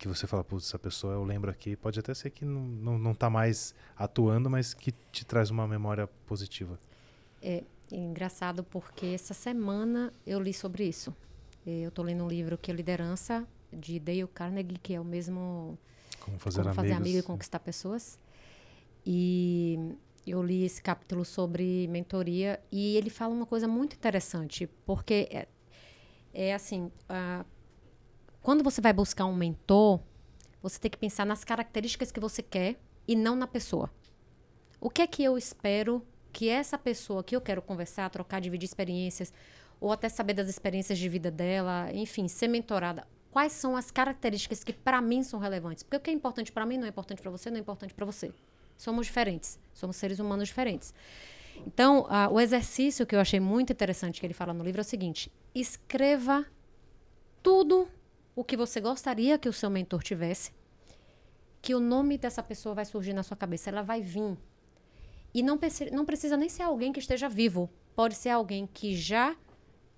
que você fala, putz, essa pessoa eu lembro aqui, pode até ser que não, não, não tá mais atuando, mas que te traz uma memória positiva. É engraçado porque essa semana eu li sobre isso. Eu estou lendo um livro que é Liderança, de Dale Carnegie, que é o mesmo Como fazer Como fazer amigos. amigo e conquistar pessoas. E eu li esse capítulo sobre mentoria e ele fala uma coisa muito interessante, porque é, é assim, quando você vai buscar um mentor, você tem que pensar nas características que você quer e não na pessoa. O que é que eu espero que essa pessoa que eu quero conversar, trocar, dividir experiências, ou até saber das experiências de vida dela, enfim, ser mentorada, quais são as características que para mim são relevantes? Porque o que é importante para mim não é importante para você, não é importante para você. Somos diferentes, somos seres humanos diferentes. Então, ah, o exercício que eu achei muito interessante que ele fala no livro é o seguinte: escreva tudo o que você gostaria que o seu mentor tivesse, que o nome dessa pessoa vai surgir na sua cabeça, ela vai vir. E não, preci- não precisa nem ser alguém que esteja vivo, pode ser alguém que já,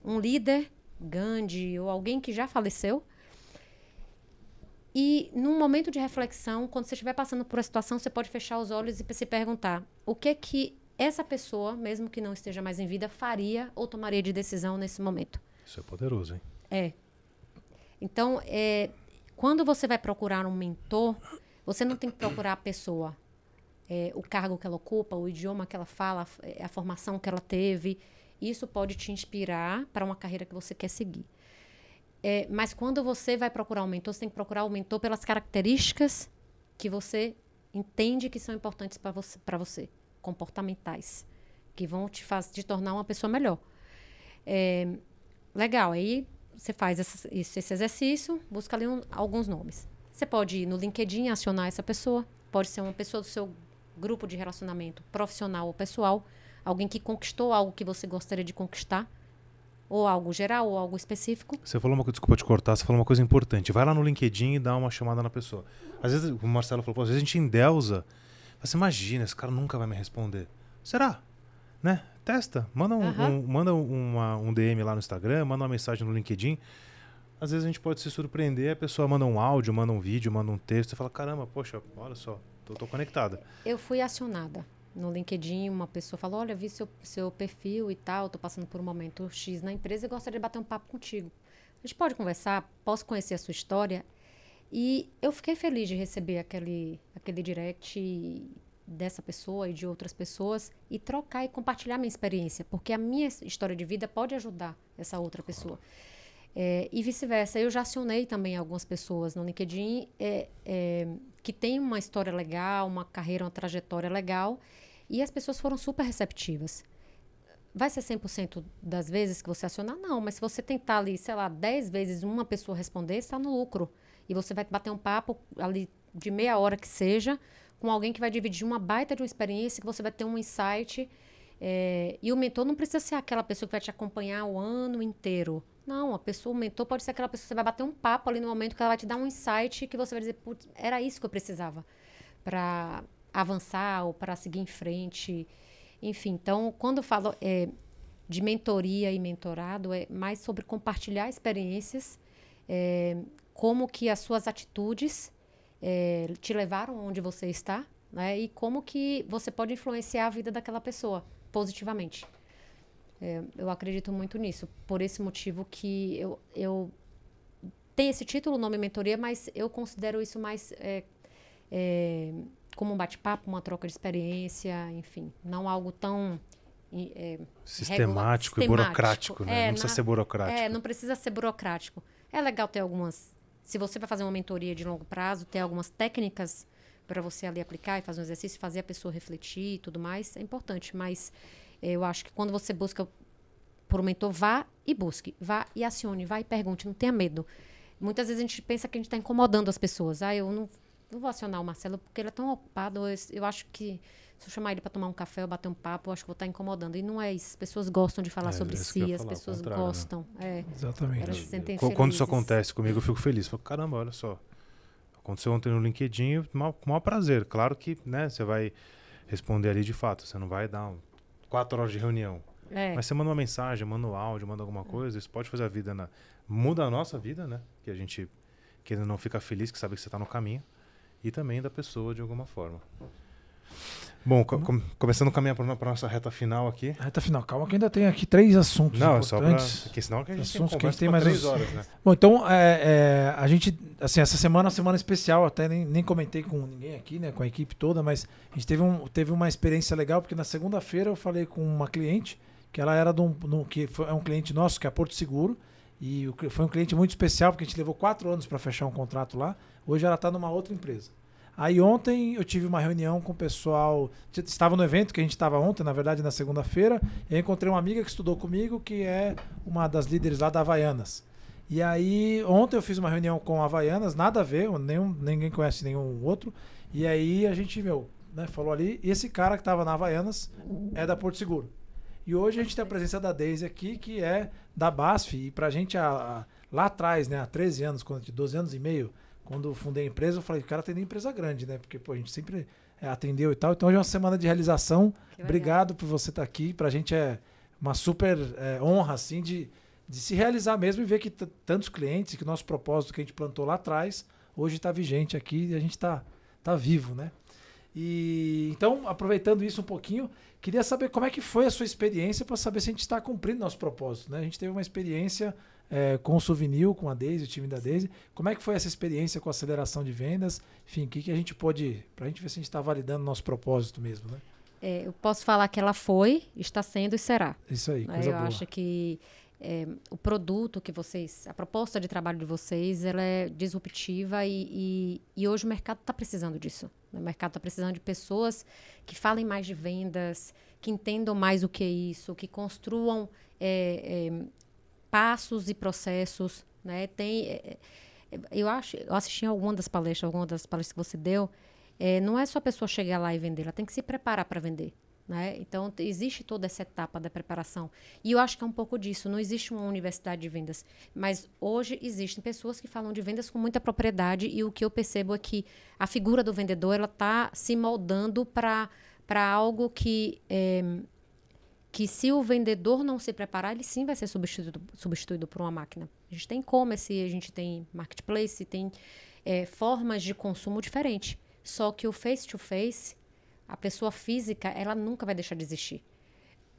um líder, Gandhi, ou alguém que já faleceu. E num momento de reflexão, quando você estiver passando por uma situação, você pode fechar os olhos e se perguntar o que é que essa pessoa, mesmo que não esteja mais em vida, faria ou tomaria de decisão nesse momento. Isso é poderoso, hein? É. Então, é, quando você vai procurar um mentor, você não tem que procurar a pessoa, é, o cargo que ela ocupa, o idioma que ela fala, a formação que ela teve. Isso pode te inspirar para uma carreira que você quer seguir. É, mas quando você vai procurar um mentor, você tem que procurar o mentor pelas características que você entende que são importantes para você, você, comportamentais, que vão te, faz, te tornar uma pessoa melhor. É, legal, aí você faz esse, esse exercício, busca ali um- alguns nomes. Você pode ir no LinkedIn acionar essa pessoa, pode ser uma pessoa do seu grupo de relacionamento profissional ou pessoal, alguém que conquistou algo que você gostaria de conquistar, ou algo geral ou algo específico. Você falou uma coisa, desculpa te cortar, você falou uma coisa importante. Vai lá no LinkedIn e dá uma chamada na pessoa. Às vezes, o Marcelo falou, às vezes a gente endeusa. Você imagina, esse cara nunca vai me responder. Será? Né? Testa. Manda um, Aham. um- manda uma- um DM lá no Instagram, manda uma mensagem no LinkedIn. Às vezes a gente pode se surpreender, a pessoa manda um áudio, manda um vídeo, manda um texto, você fala, caramba, poxa, olha só, tô, tô conectada. Eu fui acionada no LinkedIn, uma pessoa falou: Olha, vi seu, seu perfil e tal, tô passando por um momento X na empresa e gostaria de bater um papo contigo. A gente pode conversar, posso conhecer a sua história. E eu fiquei feliz de receber aquele, aquele direct dessa pessoa e de outras pessoas e trocar e compartilhar minha experiência, porque a minha história de vida pode ajudar essa outra pessoa. É, e vice-versa. Eu já acionei também algumas pessoas no LinkedIn é, é, que têm uma história legal, uma carreira, uma trajetória legal, e as pessoas foram super receptivas. Vai ser 100% das vezes que você acionar? Não, mas se você tentar ali, sei lá, 10 vezes uma pessoa responder, está no lucro. E você vai bater um papo ali de meia hora que seja, com alguém que vai dividir uma baita de uma experiência, que você vai ter um insight. é, e o mentor não precisa ser aquela pessoa que vai te acompanhar o ano inteiro. Não, a pessoa, o mentor pode ser aquela pessoa que você vai bater um papo ali no momento que ela vai te dar um insight que você vai dizer, putz, era isso que eu precisava para avançar ou para seguir em frente. Enfim, então, quando eu falo é, de mentoria e mentorado, é mais sobre compartilhar experiências, é, como que as suas atitudes é, te levaram onde você está, né? E como que você pode influenciar a vida daquela pessoa positivamente. É, eu acredito muito nisso. Por esse motivo que eu, eu tenho esse título, nome mentoria, mas eu considero isso mais é, é, como um bate-papo, uma troca de experiência, enfim, não algo tão e, é, Sistemático e sistemático. burocrático, né? É, não precisa na- ser burocrático. é, não precisa ser burocrático. É legal ter algumas. Se você vai fazer uma mentoria de longo prazo, ter algumas técnicas para você ali aplicar e fazer um exercício, fazer a pessoa refletir e tudo mais, é importante. Mas eh, eu acho que quando você busca por um mentor, vá e busque. Vá e acione, vá e pergunte, não tenha medo. Muitas vezes a gente pensa que a gente está incomodando as pessoas. Ah, eu não, não vou acionar o Marcelo porque ele é tão ocupado. Eu, eu acho que Se eu chamar ele para tomar um café ou bater um papo, eu acho que vou estar incomodando. E não é isso. As pessoas gostam de falar É, sobre é eu si, as falar, o pessoas né? gostam. É, Exatamente. elas se sentem Qu- Quando isso acontece comigo, eu fico feliz. Falo, caramba, olha só. Aconteceu ontem no LinkedIn, com maior, com maior prazer. Claro que, né, você vai responder ali de fato. Você não vai dar um, quatro horas de reunião. É, Mas você manda uma mensagem, manda um áudio, manda alguma coisa, isso pode fazer a vida na. Muda a nossa vida, né? Que a gente que ainda não fica feliz, que sabe que você está no caminho. E também da pessoa de alguma forma. Bom, co- com- começando a caminhar para a nossa reta final aqui. Reta final, calma que ainda tem aqui três assuntos Não, é só importantes. Porque senão que a gente tem Assuntos que a gente tem pra mais três horas, né? Bom, então é, é, a gente, assim, essa semana é uma semana especial, até nem, nem comentei com ninguém aqui, né, com a equipe toda, mas a gente teve, um, teve uma experiência legal, porque na segunda-feira eu falei com uma cliente, que ela era de um, no- que foi, é um cliente nosso, que é a Porto Seguro, e foi um cliente muito especial, porque a gente levou quatro anos para fechar um contrato lá, hoje ela está numa outra empresa. Aí ontem eu tive uma reunião com o pessoal, estava no evento que a gente estava ontem, na verdade na segunda-feira, eu encontrei uma amiga que estudou comigo, que é uma das líderes lá da Havaianas. E aí, ontem eu fiz uma reunião com a Havaianas, nada a ver, nenhum, ninguém conhece nenhum outro. E aí a gente, meu, né, falou ali, esse cara que tava na Havaianas é da Porto Seguro. E hoje a gente tem a presença da Daisy aqui, que é da BASF, e pra gente a- a- lá atrás, né, há 13 anos, quando, 12 anos e meio, quando eu fundei a empresa, eu falei, o cara tem empresa grande, né? Porque pô, a gente sempre é, atendeu e tal. Então hoje é uma semana de realização. Obrigado por você estar aqui. Pra gente é uma super é, honra, assim, de, de se realizar mesmo e ver que tantos clientes, que o nosso propósito que a gente plantou lá atrás, hoje está vigente aqui e a gente está tá vivo, né? E então, aproveitando isso um pouquinho, queria saber como é que foi a sua experiência para saber se a gente está cumprindo nosso propósito, né? A gente teve uma experiência é, com o Souvenir, com a Daisy, o time da Daisy. Como é que foi essa experiência com a aceleração de vendas? Enfim, o que, que a gente pode, para a gente ver se a gente está validando nosso propósito mesmo, né? É, eu posso falar que ela foi, está sendo e será. Isso aí, né? coisa Eu boa. acho que é, o produto que vocês, a proposta de trabalho de vocês, ela é disruptiva e, e, e hoje o mercado está precisando disso. né? O mercado está precisando de pessoas que falem mais de vendas, que entendam mais o que é isso, que construam é, é, passos e processos. Né? Tem, é, é, eu acho, eu assisti alguma das palestras, alguma das palestras que você deu. é, não é só a pessoa chegar lá e vender, ela tem que se preparar para vender. Né? Então, existe toda essa etapa da preparação. E eu acho que é um pouco disso. Não existe uma universidade de vendas. Mas hoje existem pessoas que falam de vendas com muita propriedade. E o que eu percebo é que a figura do vendedor ela está se moldando para algo que, é, que, se o vendedor não se preparar, ele sim vai ser substituído, substituído por uma máquina. A gente tem e-commerce, a gente tem marketplace, tem é, formas de consumo diferentes. Só que o face-to-face a pessoa física, ela nunca vai deixar de existir.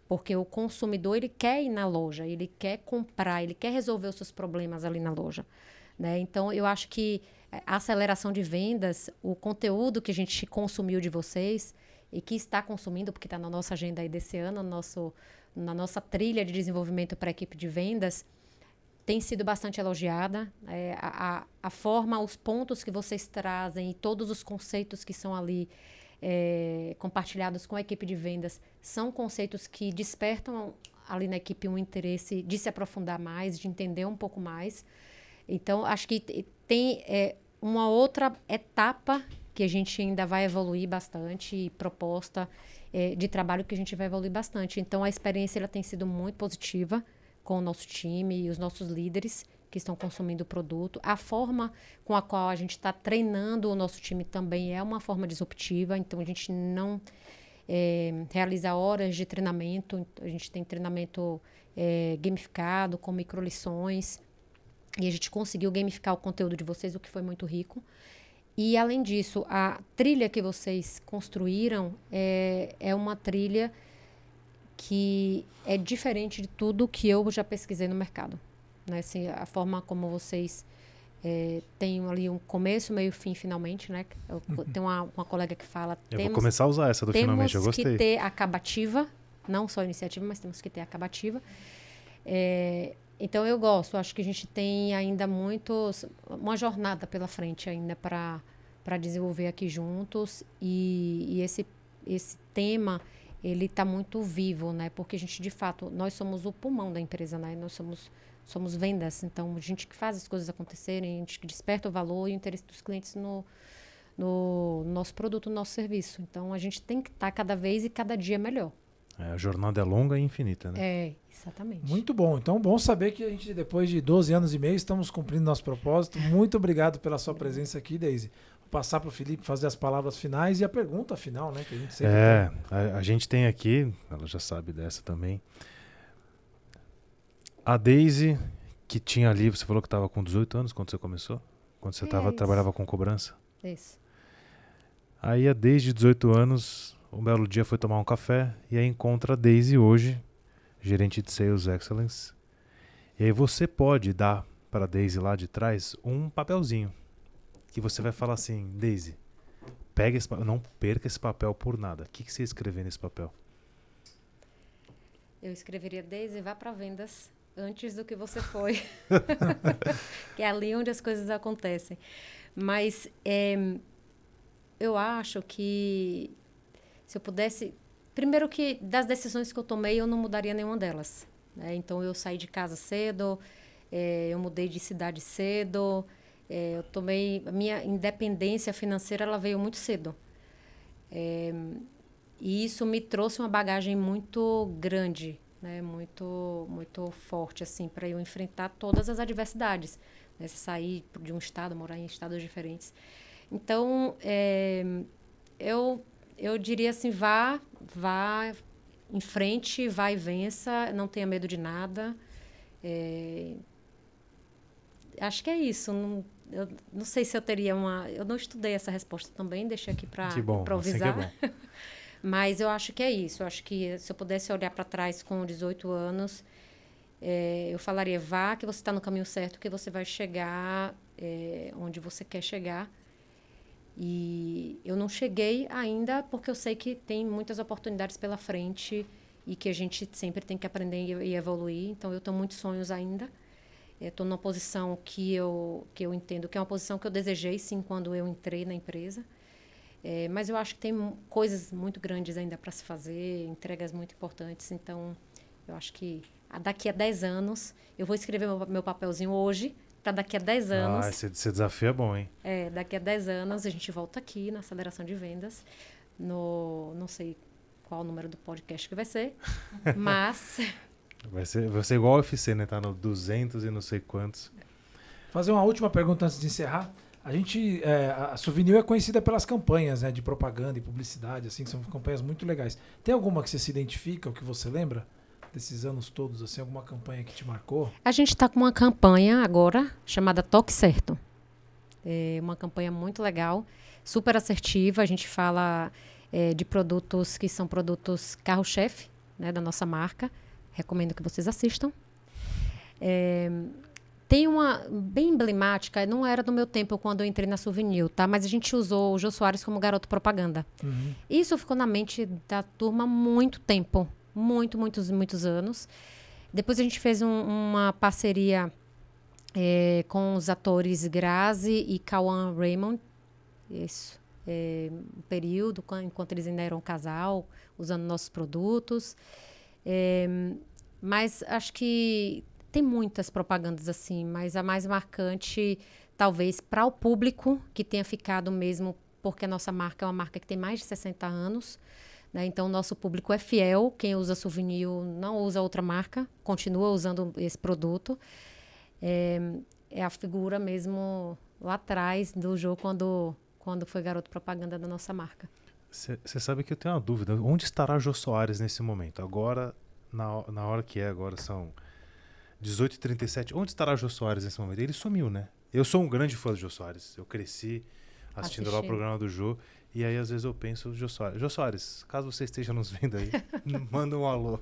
Porque o consumidor, ele quer ir na loja, ele quer comprar, ele quer resolver os seus problemas ali na loja. Né? Então, eu acho que a aceleração de vendas, o conteúdo que a gente consumiu de vocês e que está consumindo, porque está na nossa agenda aí desse ano, no nosso, na nossa trilha de desenvolvimento para a equipe de vendas, tem sido bastante elogiada. É, a, a, forma, os pontos que vocês trazem e todos os conceitos que são ali é, compartilhados com a equipe de vendas são conceitos que despertam ali na equipe um interesse de se aprofundar mais, de entender um pouco mais. Então, acho que te- tem é, uma outra etapa que a gente ainda vai evoluir bastante, e proposta é, de trabalho que a gente vai evoluir bastante. Então, a experiência ela tem sido muito positiva com o nosso time e os nossos líderes que estão consumindo o produto. A forma com a qual a gente está treinando o nosso time também é uma forma disruptiva, então a gente não é, realiza horas de treinamento, a gente tem treinamento é, gamificado, com microlições, e a gente conseguiu gamificar o conteúdo de vocês, o que foi muito rico. E, além disso, a trilha que vocês construíram é, é uma trilha que é diferente de tudo que eu já pesquisei no mercado. Né? Assim, a forma como vocês é, têm ali um começo, meio, fim, finalmente. Né? Eu, Tem uma, uma colega que fala... Eu temos, vou começar a usar essa do temos finalmente, eu gostei. que ter acabativa, não só iniciativa, mas temos que ter acabativa. É, então eu gosto, acho que a gente tem ainda muitos, uma jornada pela frente ainda para para desenvolver aqui juntos e, e esse esse tema ele está muito vivo, né? Porque a gente de fato nós somos o pulmão da empresa, né? Nós somos somos vendas, então a gente que faz as coisas acontecerem, a gente que desperta o valor e o interesse dos clientes no no nosso produto, no nosso serviço. Então a gente tem que estar tá cada vez e cada dia melhor. É, a jornada é longa e infinita, né? É, exatamente. Muito bom. Então, bom saber que a gente, depois de 12 anos e meio, estamos cumprindo nosso propósito. Muito obrigado pela sua presença aqui, Daisy. Vou passar para o Felipe fazer as palavras finais e a pergunta final, né? Que a gente sempre é, a, a, gente tem aqui, ela já sabe dessa também. A Daisy, que tinha ali, você falou que estava com 18 anos quando você começou? Quando você é tava, trabalhava com cobrança? Isso. Aí, desde 18 anos, um belo dia foi tomar um café e aí encontra a Daisy hoje, gerente de Sales Excellence. E aí você pode dar para a Daisy lá de trás um papelzinho que você vai falar assim, Daisy, pega esse não perca esse papel por nada. O que, que você escrever nesse papel? Eu escreveria Daisy, vá para vendas antes do que você foi. que é ali onde as coisas acontecem. Mas é, eu acho que se eu pudesse. Primeiro, que das decisões que eu tomei, eu não mudaria nenhuma delas. Né? Então, eu saí de casa cedo, é, eu mudei de cidade cedo, é, eu tomei. A minha independência financeira ela veio muito cedo. É, e isso me trouxe uma bagagem muito grande, né? muito, muito forte assim para eu enfrentar todas as adversidades. Né? Sair de um estado, morar em estados diferentes. Então, é, eu, eu diria assim, vá, vá em frente, vá e vença, não tenha medo de nada. É, acho que é isso. Não, eu não sei se eu teria uma. Eu não estudei essa resposta também, deixei aqui para improvisar. Assim é Mas eu acho que é isso. Eu acho que se eu pudesse olhar para trás com 18 anos, é, eu falaria: vá, que você está no caminho certo, que você vai chegar é, onde você quer chegar. E eu não cheguei ainda porque eu sei que tem muitas oportunidades pela frente e que a gente sempre tem que aprender e evoluir. Então eu tenho muitos sonhos ainda. Estou numa posição que eu que eu entendo que é uma posição que eu desejei sim quando eu entrei na empresa. É, mas eu acho que tem coisas muito grandes ainda para se fazer, entregas muito importantes. Então eu acho que daqui a 10 anos eu vou escrever meu, meu papelzinho hoje para daqui a 10 anos. Ah, esse, esse, desafio é bom, hein? É, daqui a 10 anos a gente volta aqui na aceleração de vendas, no não sei qual o número do podcast que vai ser, mas vai ser, vai ser igual ao UFC, né? Tá no 200 e não sei quantos. Fazer uma última pergunta antes de encerrar. A gente, é, a Souvenir é conhecida pelas campanhas né, de propaganda e publicidade, assim, que são campanhas muito legais. Tem alguma que você se identifica, ou que você lembra? Desses anos todos, assim, alguma campanha que te marcou? A gente está com uma campanha agora chamada Toque Certo. É uma campanha muito legal, super assertiva. A gente fala é, de produtos que são produtos carro-chefe né, da nossa marca. Recomendo que vocês assistam. É, tem uma bem emblemática, não era do meu tempo quando eu entrei na Souvenir, tá? Mas a gente usou o Jô Soares como garoto propaganda. Uhum. Isso ficou na mente da turma há muito tempo muito, muitos, muitos anos. Depois a gente fez um, uma parceria é, com os atores Grazi e Kawan Raymond. Isso. É, um período, enquanto eles ainda eram casal, usando nossos produtos. É, mas acho que tem muitas propagandas assim, mas a mais marcante, talvez, para o público que tenha ficado mesmo, porque a nossa marca é uma marca que tem mais de 60 anos. Né? Então, nosso público é fiel. Quem usa souvenir não usa outra marca, continua usando esse produto. É, é a figura mesmo lá atrás do jogo, quando, quando foi garoto propaganda da nossa marca. Você sabe que eu tenho uma dúvida. Onde estará Jô Soares nesse momento? Agora, na, na hora que é, agora são 18h37. Onde estará Jô Soares nesse momento? Ele sumiu, né? Eu sou um grande fã do Jô Soares. Eu cresci assistindo, assistindo. lá o programa do Jô. E aí, às vezes, eu penso, Jô Soares, Jô Soares caso você esteja nos vendo aí, manda um alô.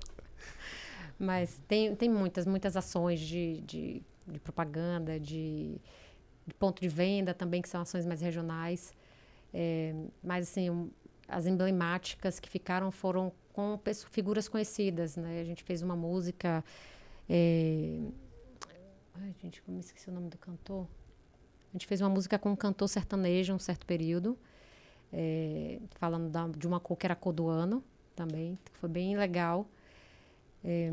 Mas tem, tem muitas, muitas ações de, de, de propaganda, de, de, ponto de venda também, que são ações mais regionais. É, mas, assim, um, as emblemáticas que ficaram foram com figuras conhecidas, né? A gente fez uma música... É... Ai, gente, como esqueci o nome do cantor? A gente fez uma música com um cantor sertanejo um certo período é, falando da, de uma cor que era a cor do ano também, que foi bem legal. É,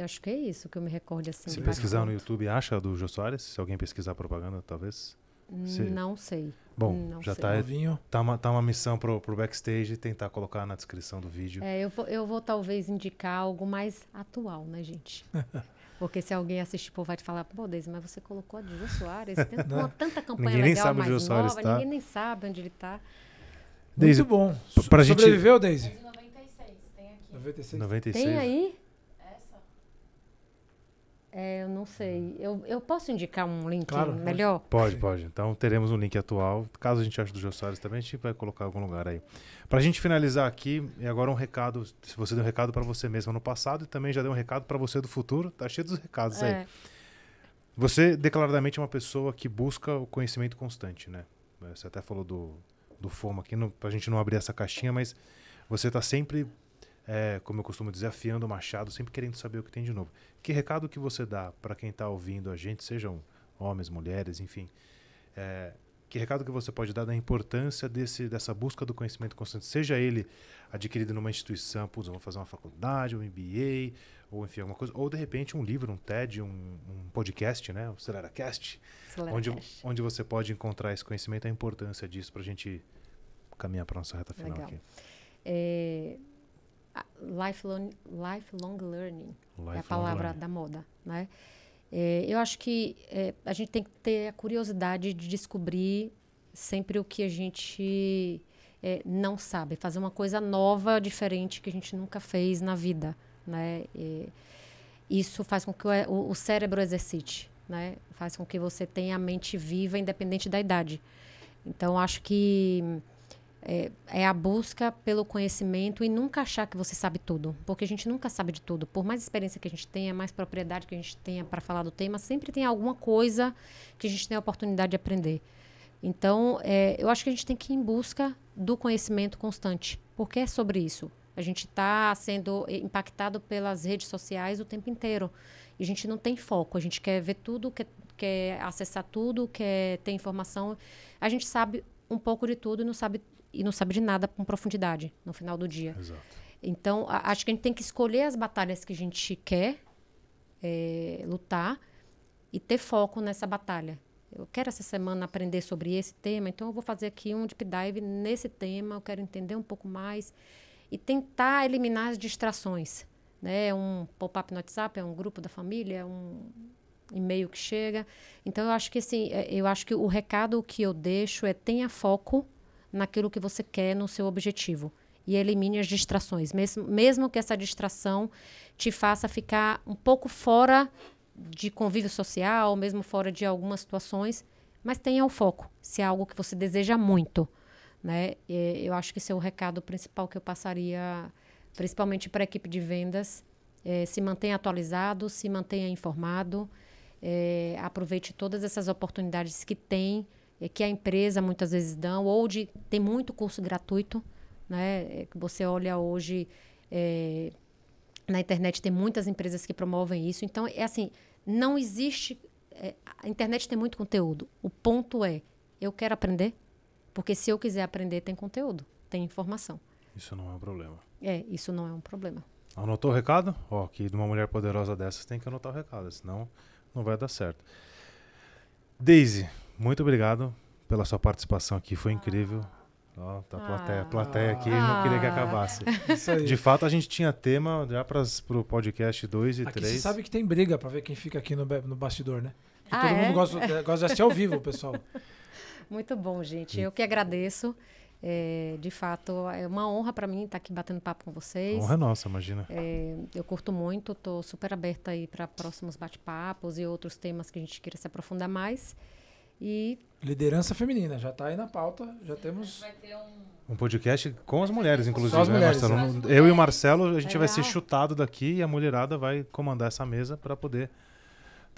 acho que é isso que eu me recordo assim. Se pesquisar no YouTube, acha do Jô Soares? Se alguém pesquisar propaganda, talvez. Cê- Não sei. Bom, Não já sei. tá, Novinho. tá, uma, tá uma missão pro, pro backstage tentar colocar na descrição do vídeo. É, eu, vou, eu vou talvez indicar algo mais atual, né, gente? Porque se alguém assistir, pô, vai te falar, pô, Deise, mas você colocou a de Jô Soares, tem uma, tanta campanha Ninguém nem legal sabe onde mais o Jô Soares nova, tá. ninguém nem sabe onde ele tá. Deise, Muito bom. pra gente- Sobreviveu, Daisy? De 96, tem aqui. 96. 96. Tem aí? Essa? É, eu não sei. Eu, eu posso indicar um link Claro, pode. melhor? Pode, pode. Então teremos um link atual. Caso a gente ache do Jô Soares também, a gente vai colocar em algum lugar aí. Pra gente finalizar aqui, e agora um recado. Se você deu um recado pra você mesmo no passado e também já deu um recado pra você do futuro, tá cheio dos recados aí. É, Você declaradamente é uma pessoa que busca o conhecimento constante, né? Você até falou do, do FOMO aqui, não, pra gente não abrir essa caixinha, mas você tá sempre, é, como eu costumo dizer, afiando o machado, sempre querendo saber o que tem de novo. Que recado que você dá para quem tá ouvindo a gente, sejam homens, mulheres, enfim, é, que recado que você pode dar da importância desse, dessa busca do conhecimento constante, seja ele adquirido numa instituição, putz, vou fazer uma faculdade, um MBA, ou enfim, alguma coisa, ou de repente um livro, um TED, um, um podcast, né, o CeleraCast, onde, onde você pode encontrar esse conhecimento, a importância disso para a gente caminhar para nossa reta final Legal. aqui. É, lifelong, lifelong learning é a Lifelong palavra learning. da moda, né? É, eu acho que é, a gente tem que ter a curiosidade de descobrir sempre o que a gente é, não sabe, fazer uma coisa nova, diferente que a gente nunca fez na vida, né? E isso faz com que o, o- cérebro exercite, né? Faz com que você tenha a mente viva, independente da idade. Então, acho que é, é a busca pelo conhecimento e nunca achar que você sabe tudo, porque a gente nunca sabe de tudo. Por mais experiência que a gente tenha, mais propriedade que a gente tenha para falar do tema, sempre tem alguma coisa que a gente tem a oportunidade de aprender. Então, é, eu acho que a gente tem que ir em busca do conhecimento constante, porque é sobre isso. A gente está sendo impactado pelas redes sociais o tempo inteiro. E a gente não tem foco, a gente quer ver tudo, quer, quer acessar tudo, quer ter informação. A gente sabe um pouco de tudo e não sabe, e não sabe de nada com profundidade no final do dia. Exato. Então, a- acho que a gente tem que escolher as batalhas que a gente quer eh, lutar e ter foco nessa batalha. Eu quero essa semana aprender sobre esse tema, então eu vou fazer aqui um deep dive nesse tema, eu quero entender um pouco mais e tentar eliminar as distrações. Né? Um pop-up no WhatsApp, é um grupo da família, é um e-mail que chega. Então, eu acho que assim, eh, eu acho que o recado que eu deixo é tenha foco naquilo que você quer, no seu objetivo. E elimine as distrações. Mesmo, mesmo que essa distração te faça ficar um pouco fora de convívio social, mesmo fora de algumas situações, mas tenha o foco, se é algo que você deseja muito. Né? E eu acho que esse é o recado principal que eu passaria, principalmente para a equipe de vendas. Eh, se mantenha atualizado, se mantenha informado, eh, aproveite todas essas oportunidades que tem, eh, que a empresa muitas vezes dão, ou de tem muito curso gratuito, né? que você olha hoje eh, na internet tem muitas empresas que promovem isso. Então é assim, não existe eh, a internet tem muito conteúdo. O ponto é, eu quero aprender, porque se eu quiser aprender tem conteúdo, tem informação. Isso não é um problema. É, isso não é um problema. Anotou o recado? Ó, que de uma mulher poderosa dessas tem que anotar o recado, senão não vai dar certo. Daisy, muito obrigado pela sua participação aqui, foi incrível. Ó, tá a plateia, a plateia aqui não queria que Ah. acabasse. Isso aí. De fato, a gente tinha tema já para o podcast 2 e Aqui 3. você sabe que tem briga pra ver quem fica aqui no, no bastidor, né? Porque Ah, todo é? mundo gosta, é, gosta de assistir ao vivo, pessoal. Muito bom, gente. Eu que agradeço. É, de fato, é uma honra para mim estar aqui batendo papo com vocês. Honra é nossa, imagina. É, eu curto muito, estou super aberta aí para próximos bate-papos e outros temas que a gente queira se aprofundar mais. E Liderança feminina, já tá aí na pauta, já temos. Um. Um podcast com as mulheres, inclusive. Só as né, mulheres, Marcelo? né? Eu e o Marcelo, a gente vai ser chutado daqui e a mulherada vai comandar essa mesa para poder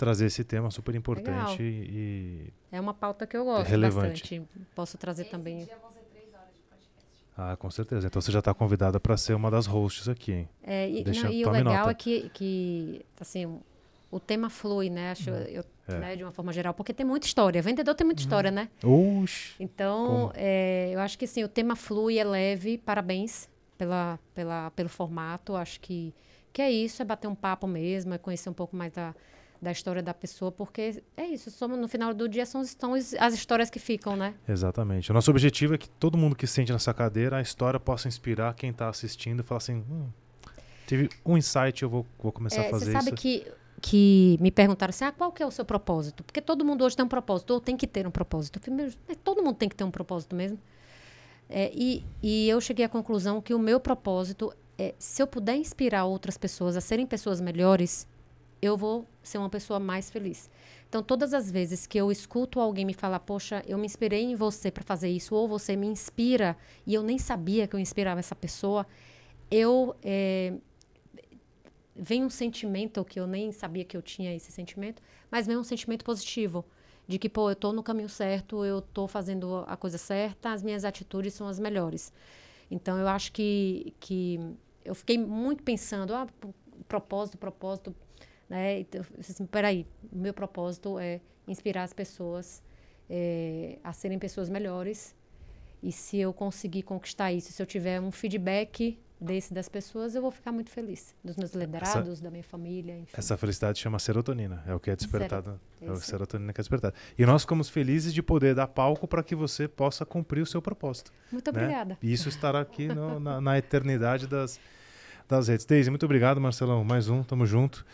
trazer esse tema super importante e, é uma pauta que eu gosto relevante. bastante. Posso trazer Esse também. dia vão ser três horas de podcast. Ah, com certeza. Então você já está convidada para ser uma das hosts aqui, hein? É, e Deixa- não, e o legal nota. é que, que assim, o tema flui, né? Acho, eu, É. né, de uma forma geral, porque tem muita história. Vendedor tem muita história, né? Oxi! Então, é, eu acho que sim, o tema flui, é leve. Parabéns pela, pela, pelo formato. Acho que, que é isso, é bater um papo mesmo, é conhecer um pouco mais da, da história da pessoa, porque é isso, somos, no final do dia são, as as histórias que ficam, né? Exatamente. O nosso objetivo é que todo mundo que sente nessa cadeira, a história possa inspirar quem está assistindo e falar assim: hum, tive um insight, eu vou, vou começar É, a fazer Você sabe isso. que, que me perguntaram assim, ah, qual que é o seu propósito? Porque todo mundo hoje tem um propósito, ou tem que ter um propósito. Falei, "Meu, mas todo mundo tem que ter um propósito mesmo. É, e, e eu cheguei à conclusão que o meu propósito é, se eu puder inspirar outras pessoas a serem pessoas melhores, eu vou ser uma pessoa mais feliz. Então, todas as vezes que eu escuto alguém me falar, poxa, eu me inspirei em você para fazer isso, ou você me inspira e eu nem sabia que eu inspirava essa pessoa, eu é, vem um sentimento que eu nem sabia que eu tinha esse sentimento, mas vem um sentimento positivo de que pô, eu tô no caminho certo, eu tô fazendo a coisa certa, as minhas atitudes são as melhores. Então eu acho que que eu fiquei muito pensando, ah, propósito, propósito, né? Então, assim, peraí, o meu propósito é inspirar as pessoas eh, a serem pessoas melhores. E se eu conseguir conquistar isso, se eu tiver um feedback desse das pessoas, eu vou ficar muito feliz. Dos meus liderados, da minha família, enfim. Essa felicidade chama serotonina, é o que é despertado. É o Isso. serotonina que é despertado. E nós ficamos felizes de poder dar palco para que você possa cumprir o seu propósito. Muito né? obrigada. E isso estará aqui no- na, na eternidade das, das redes. Deise, muito obrigado, Marcelão. Mais um, tamo junto.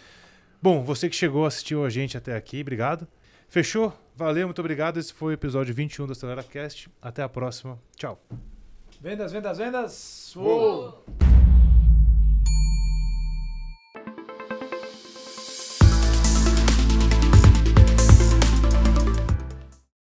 Bom, você que chegou, assistiu a gente até aqui, obrigado. Fechou? Valeu, muito obrigado. Esse foi o episódio 21 do AceleraCast. Até a próxima. Tchau. Vendas, vendas, vendas. Uou.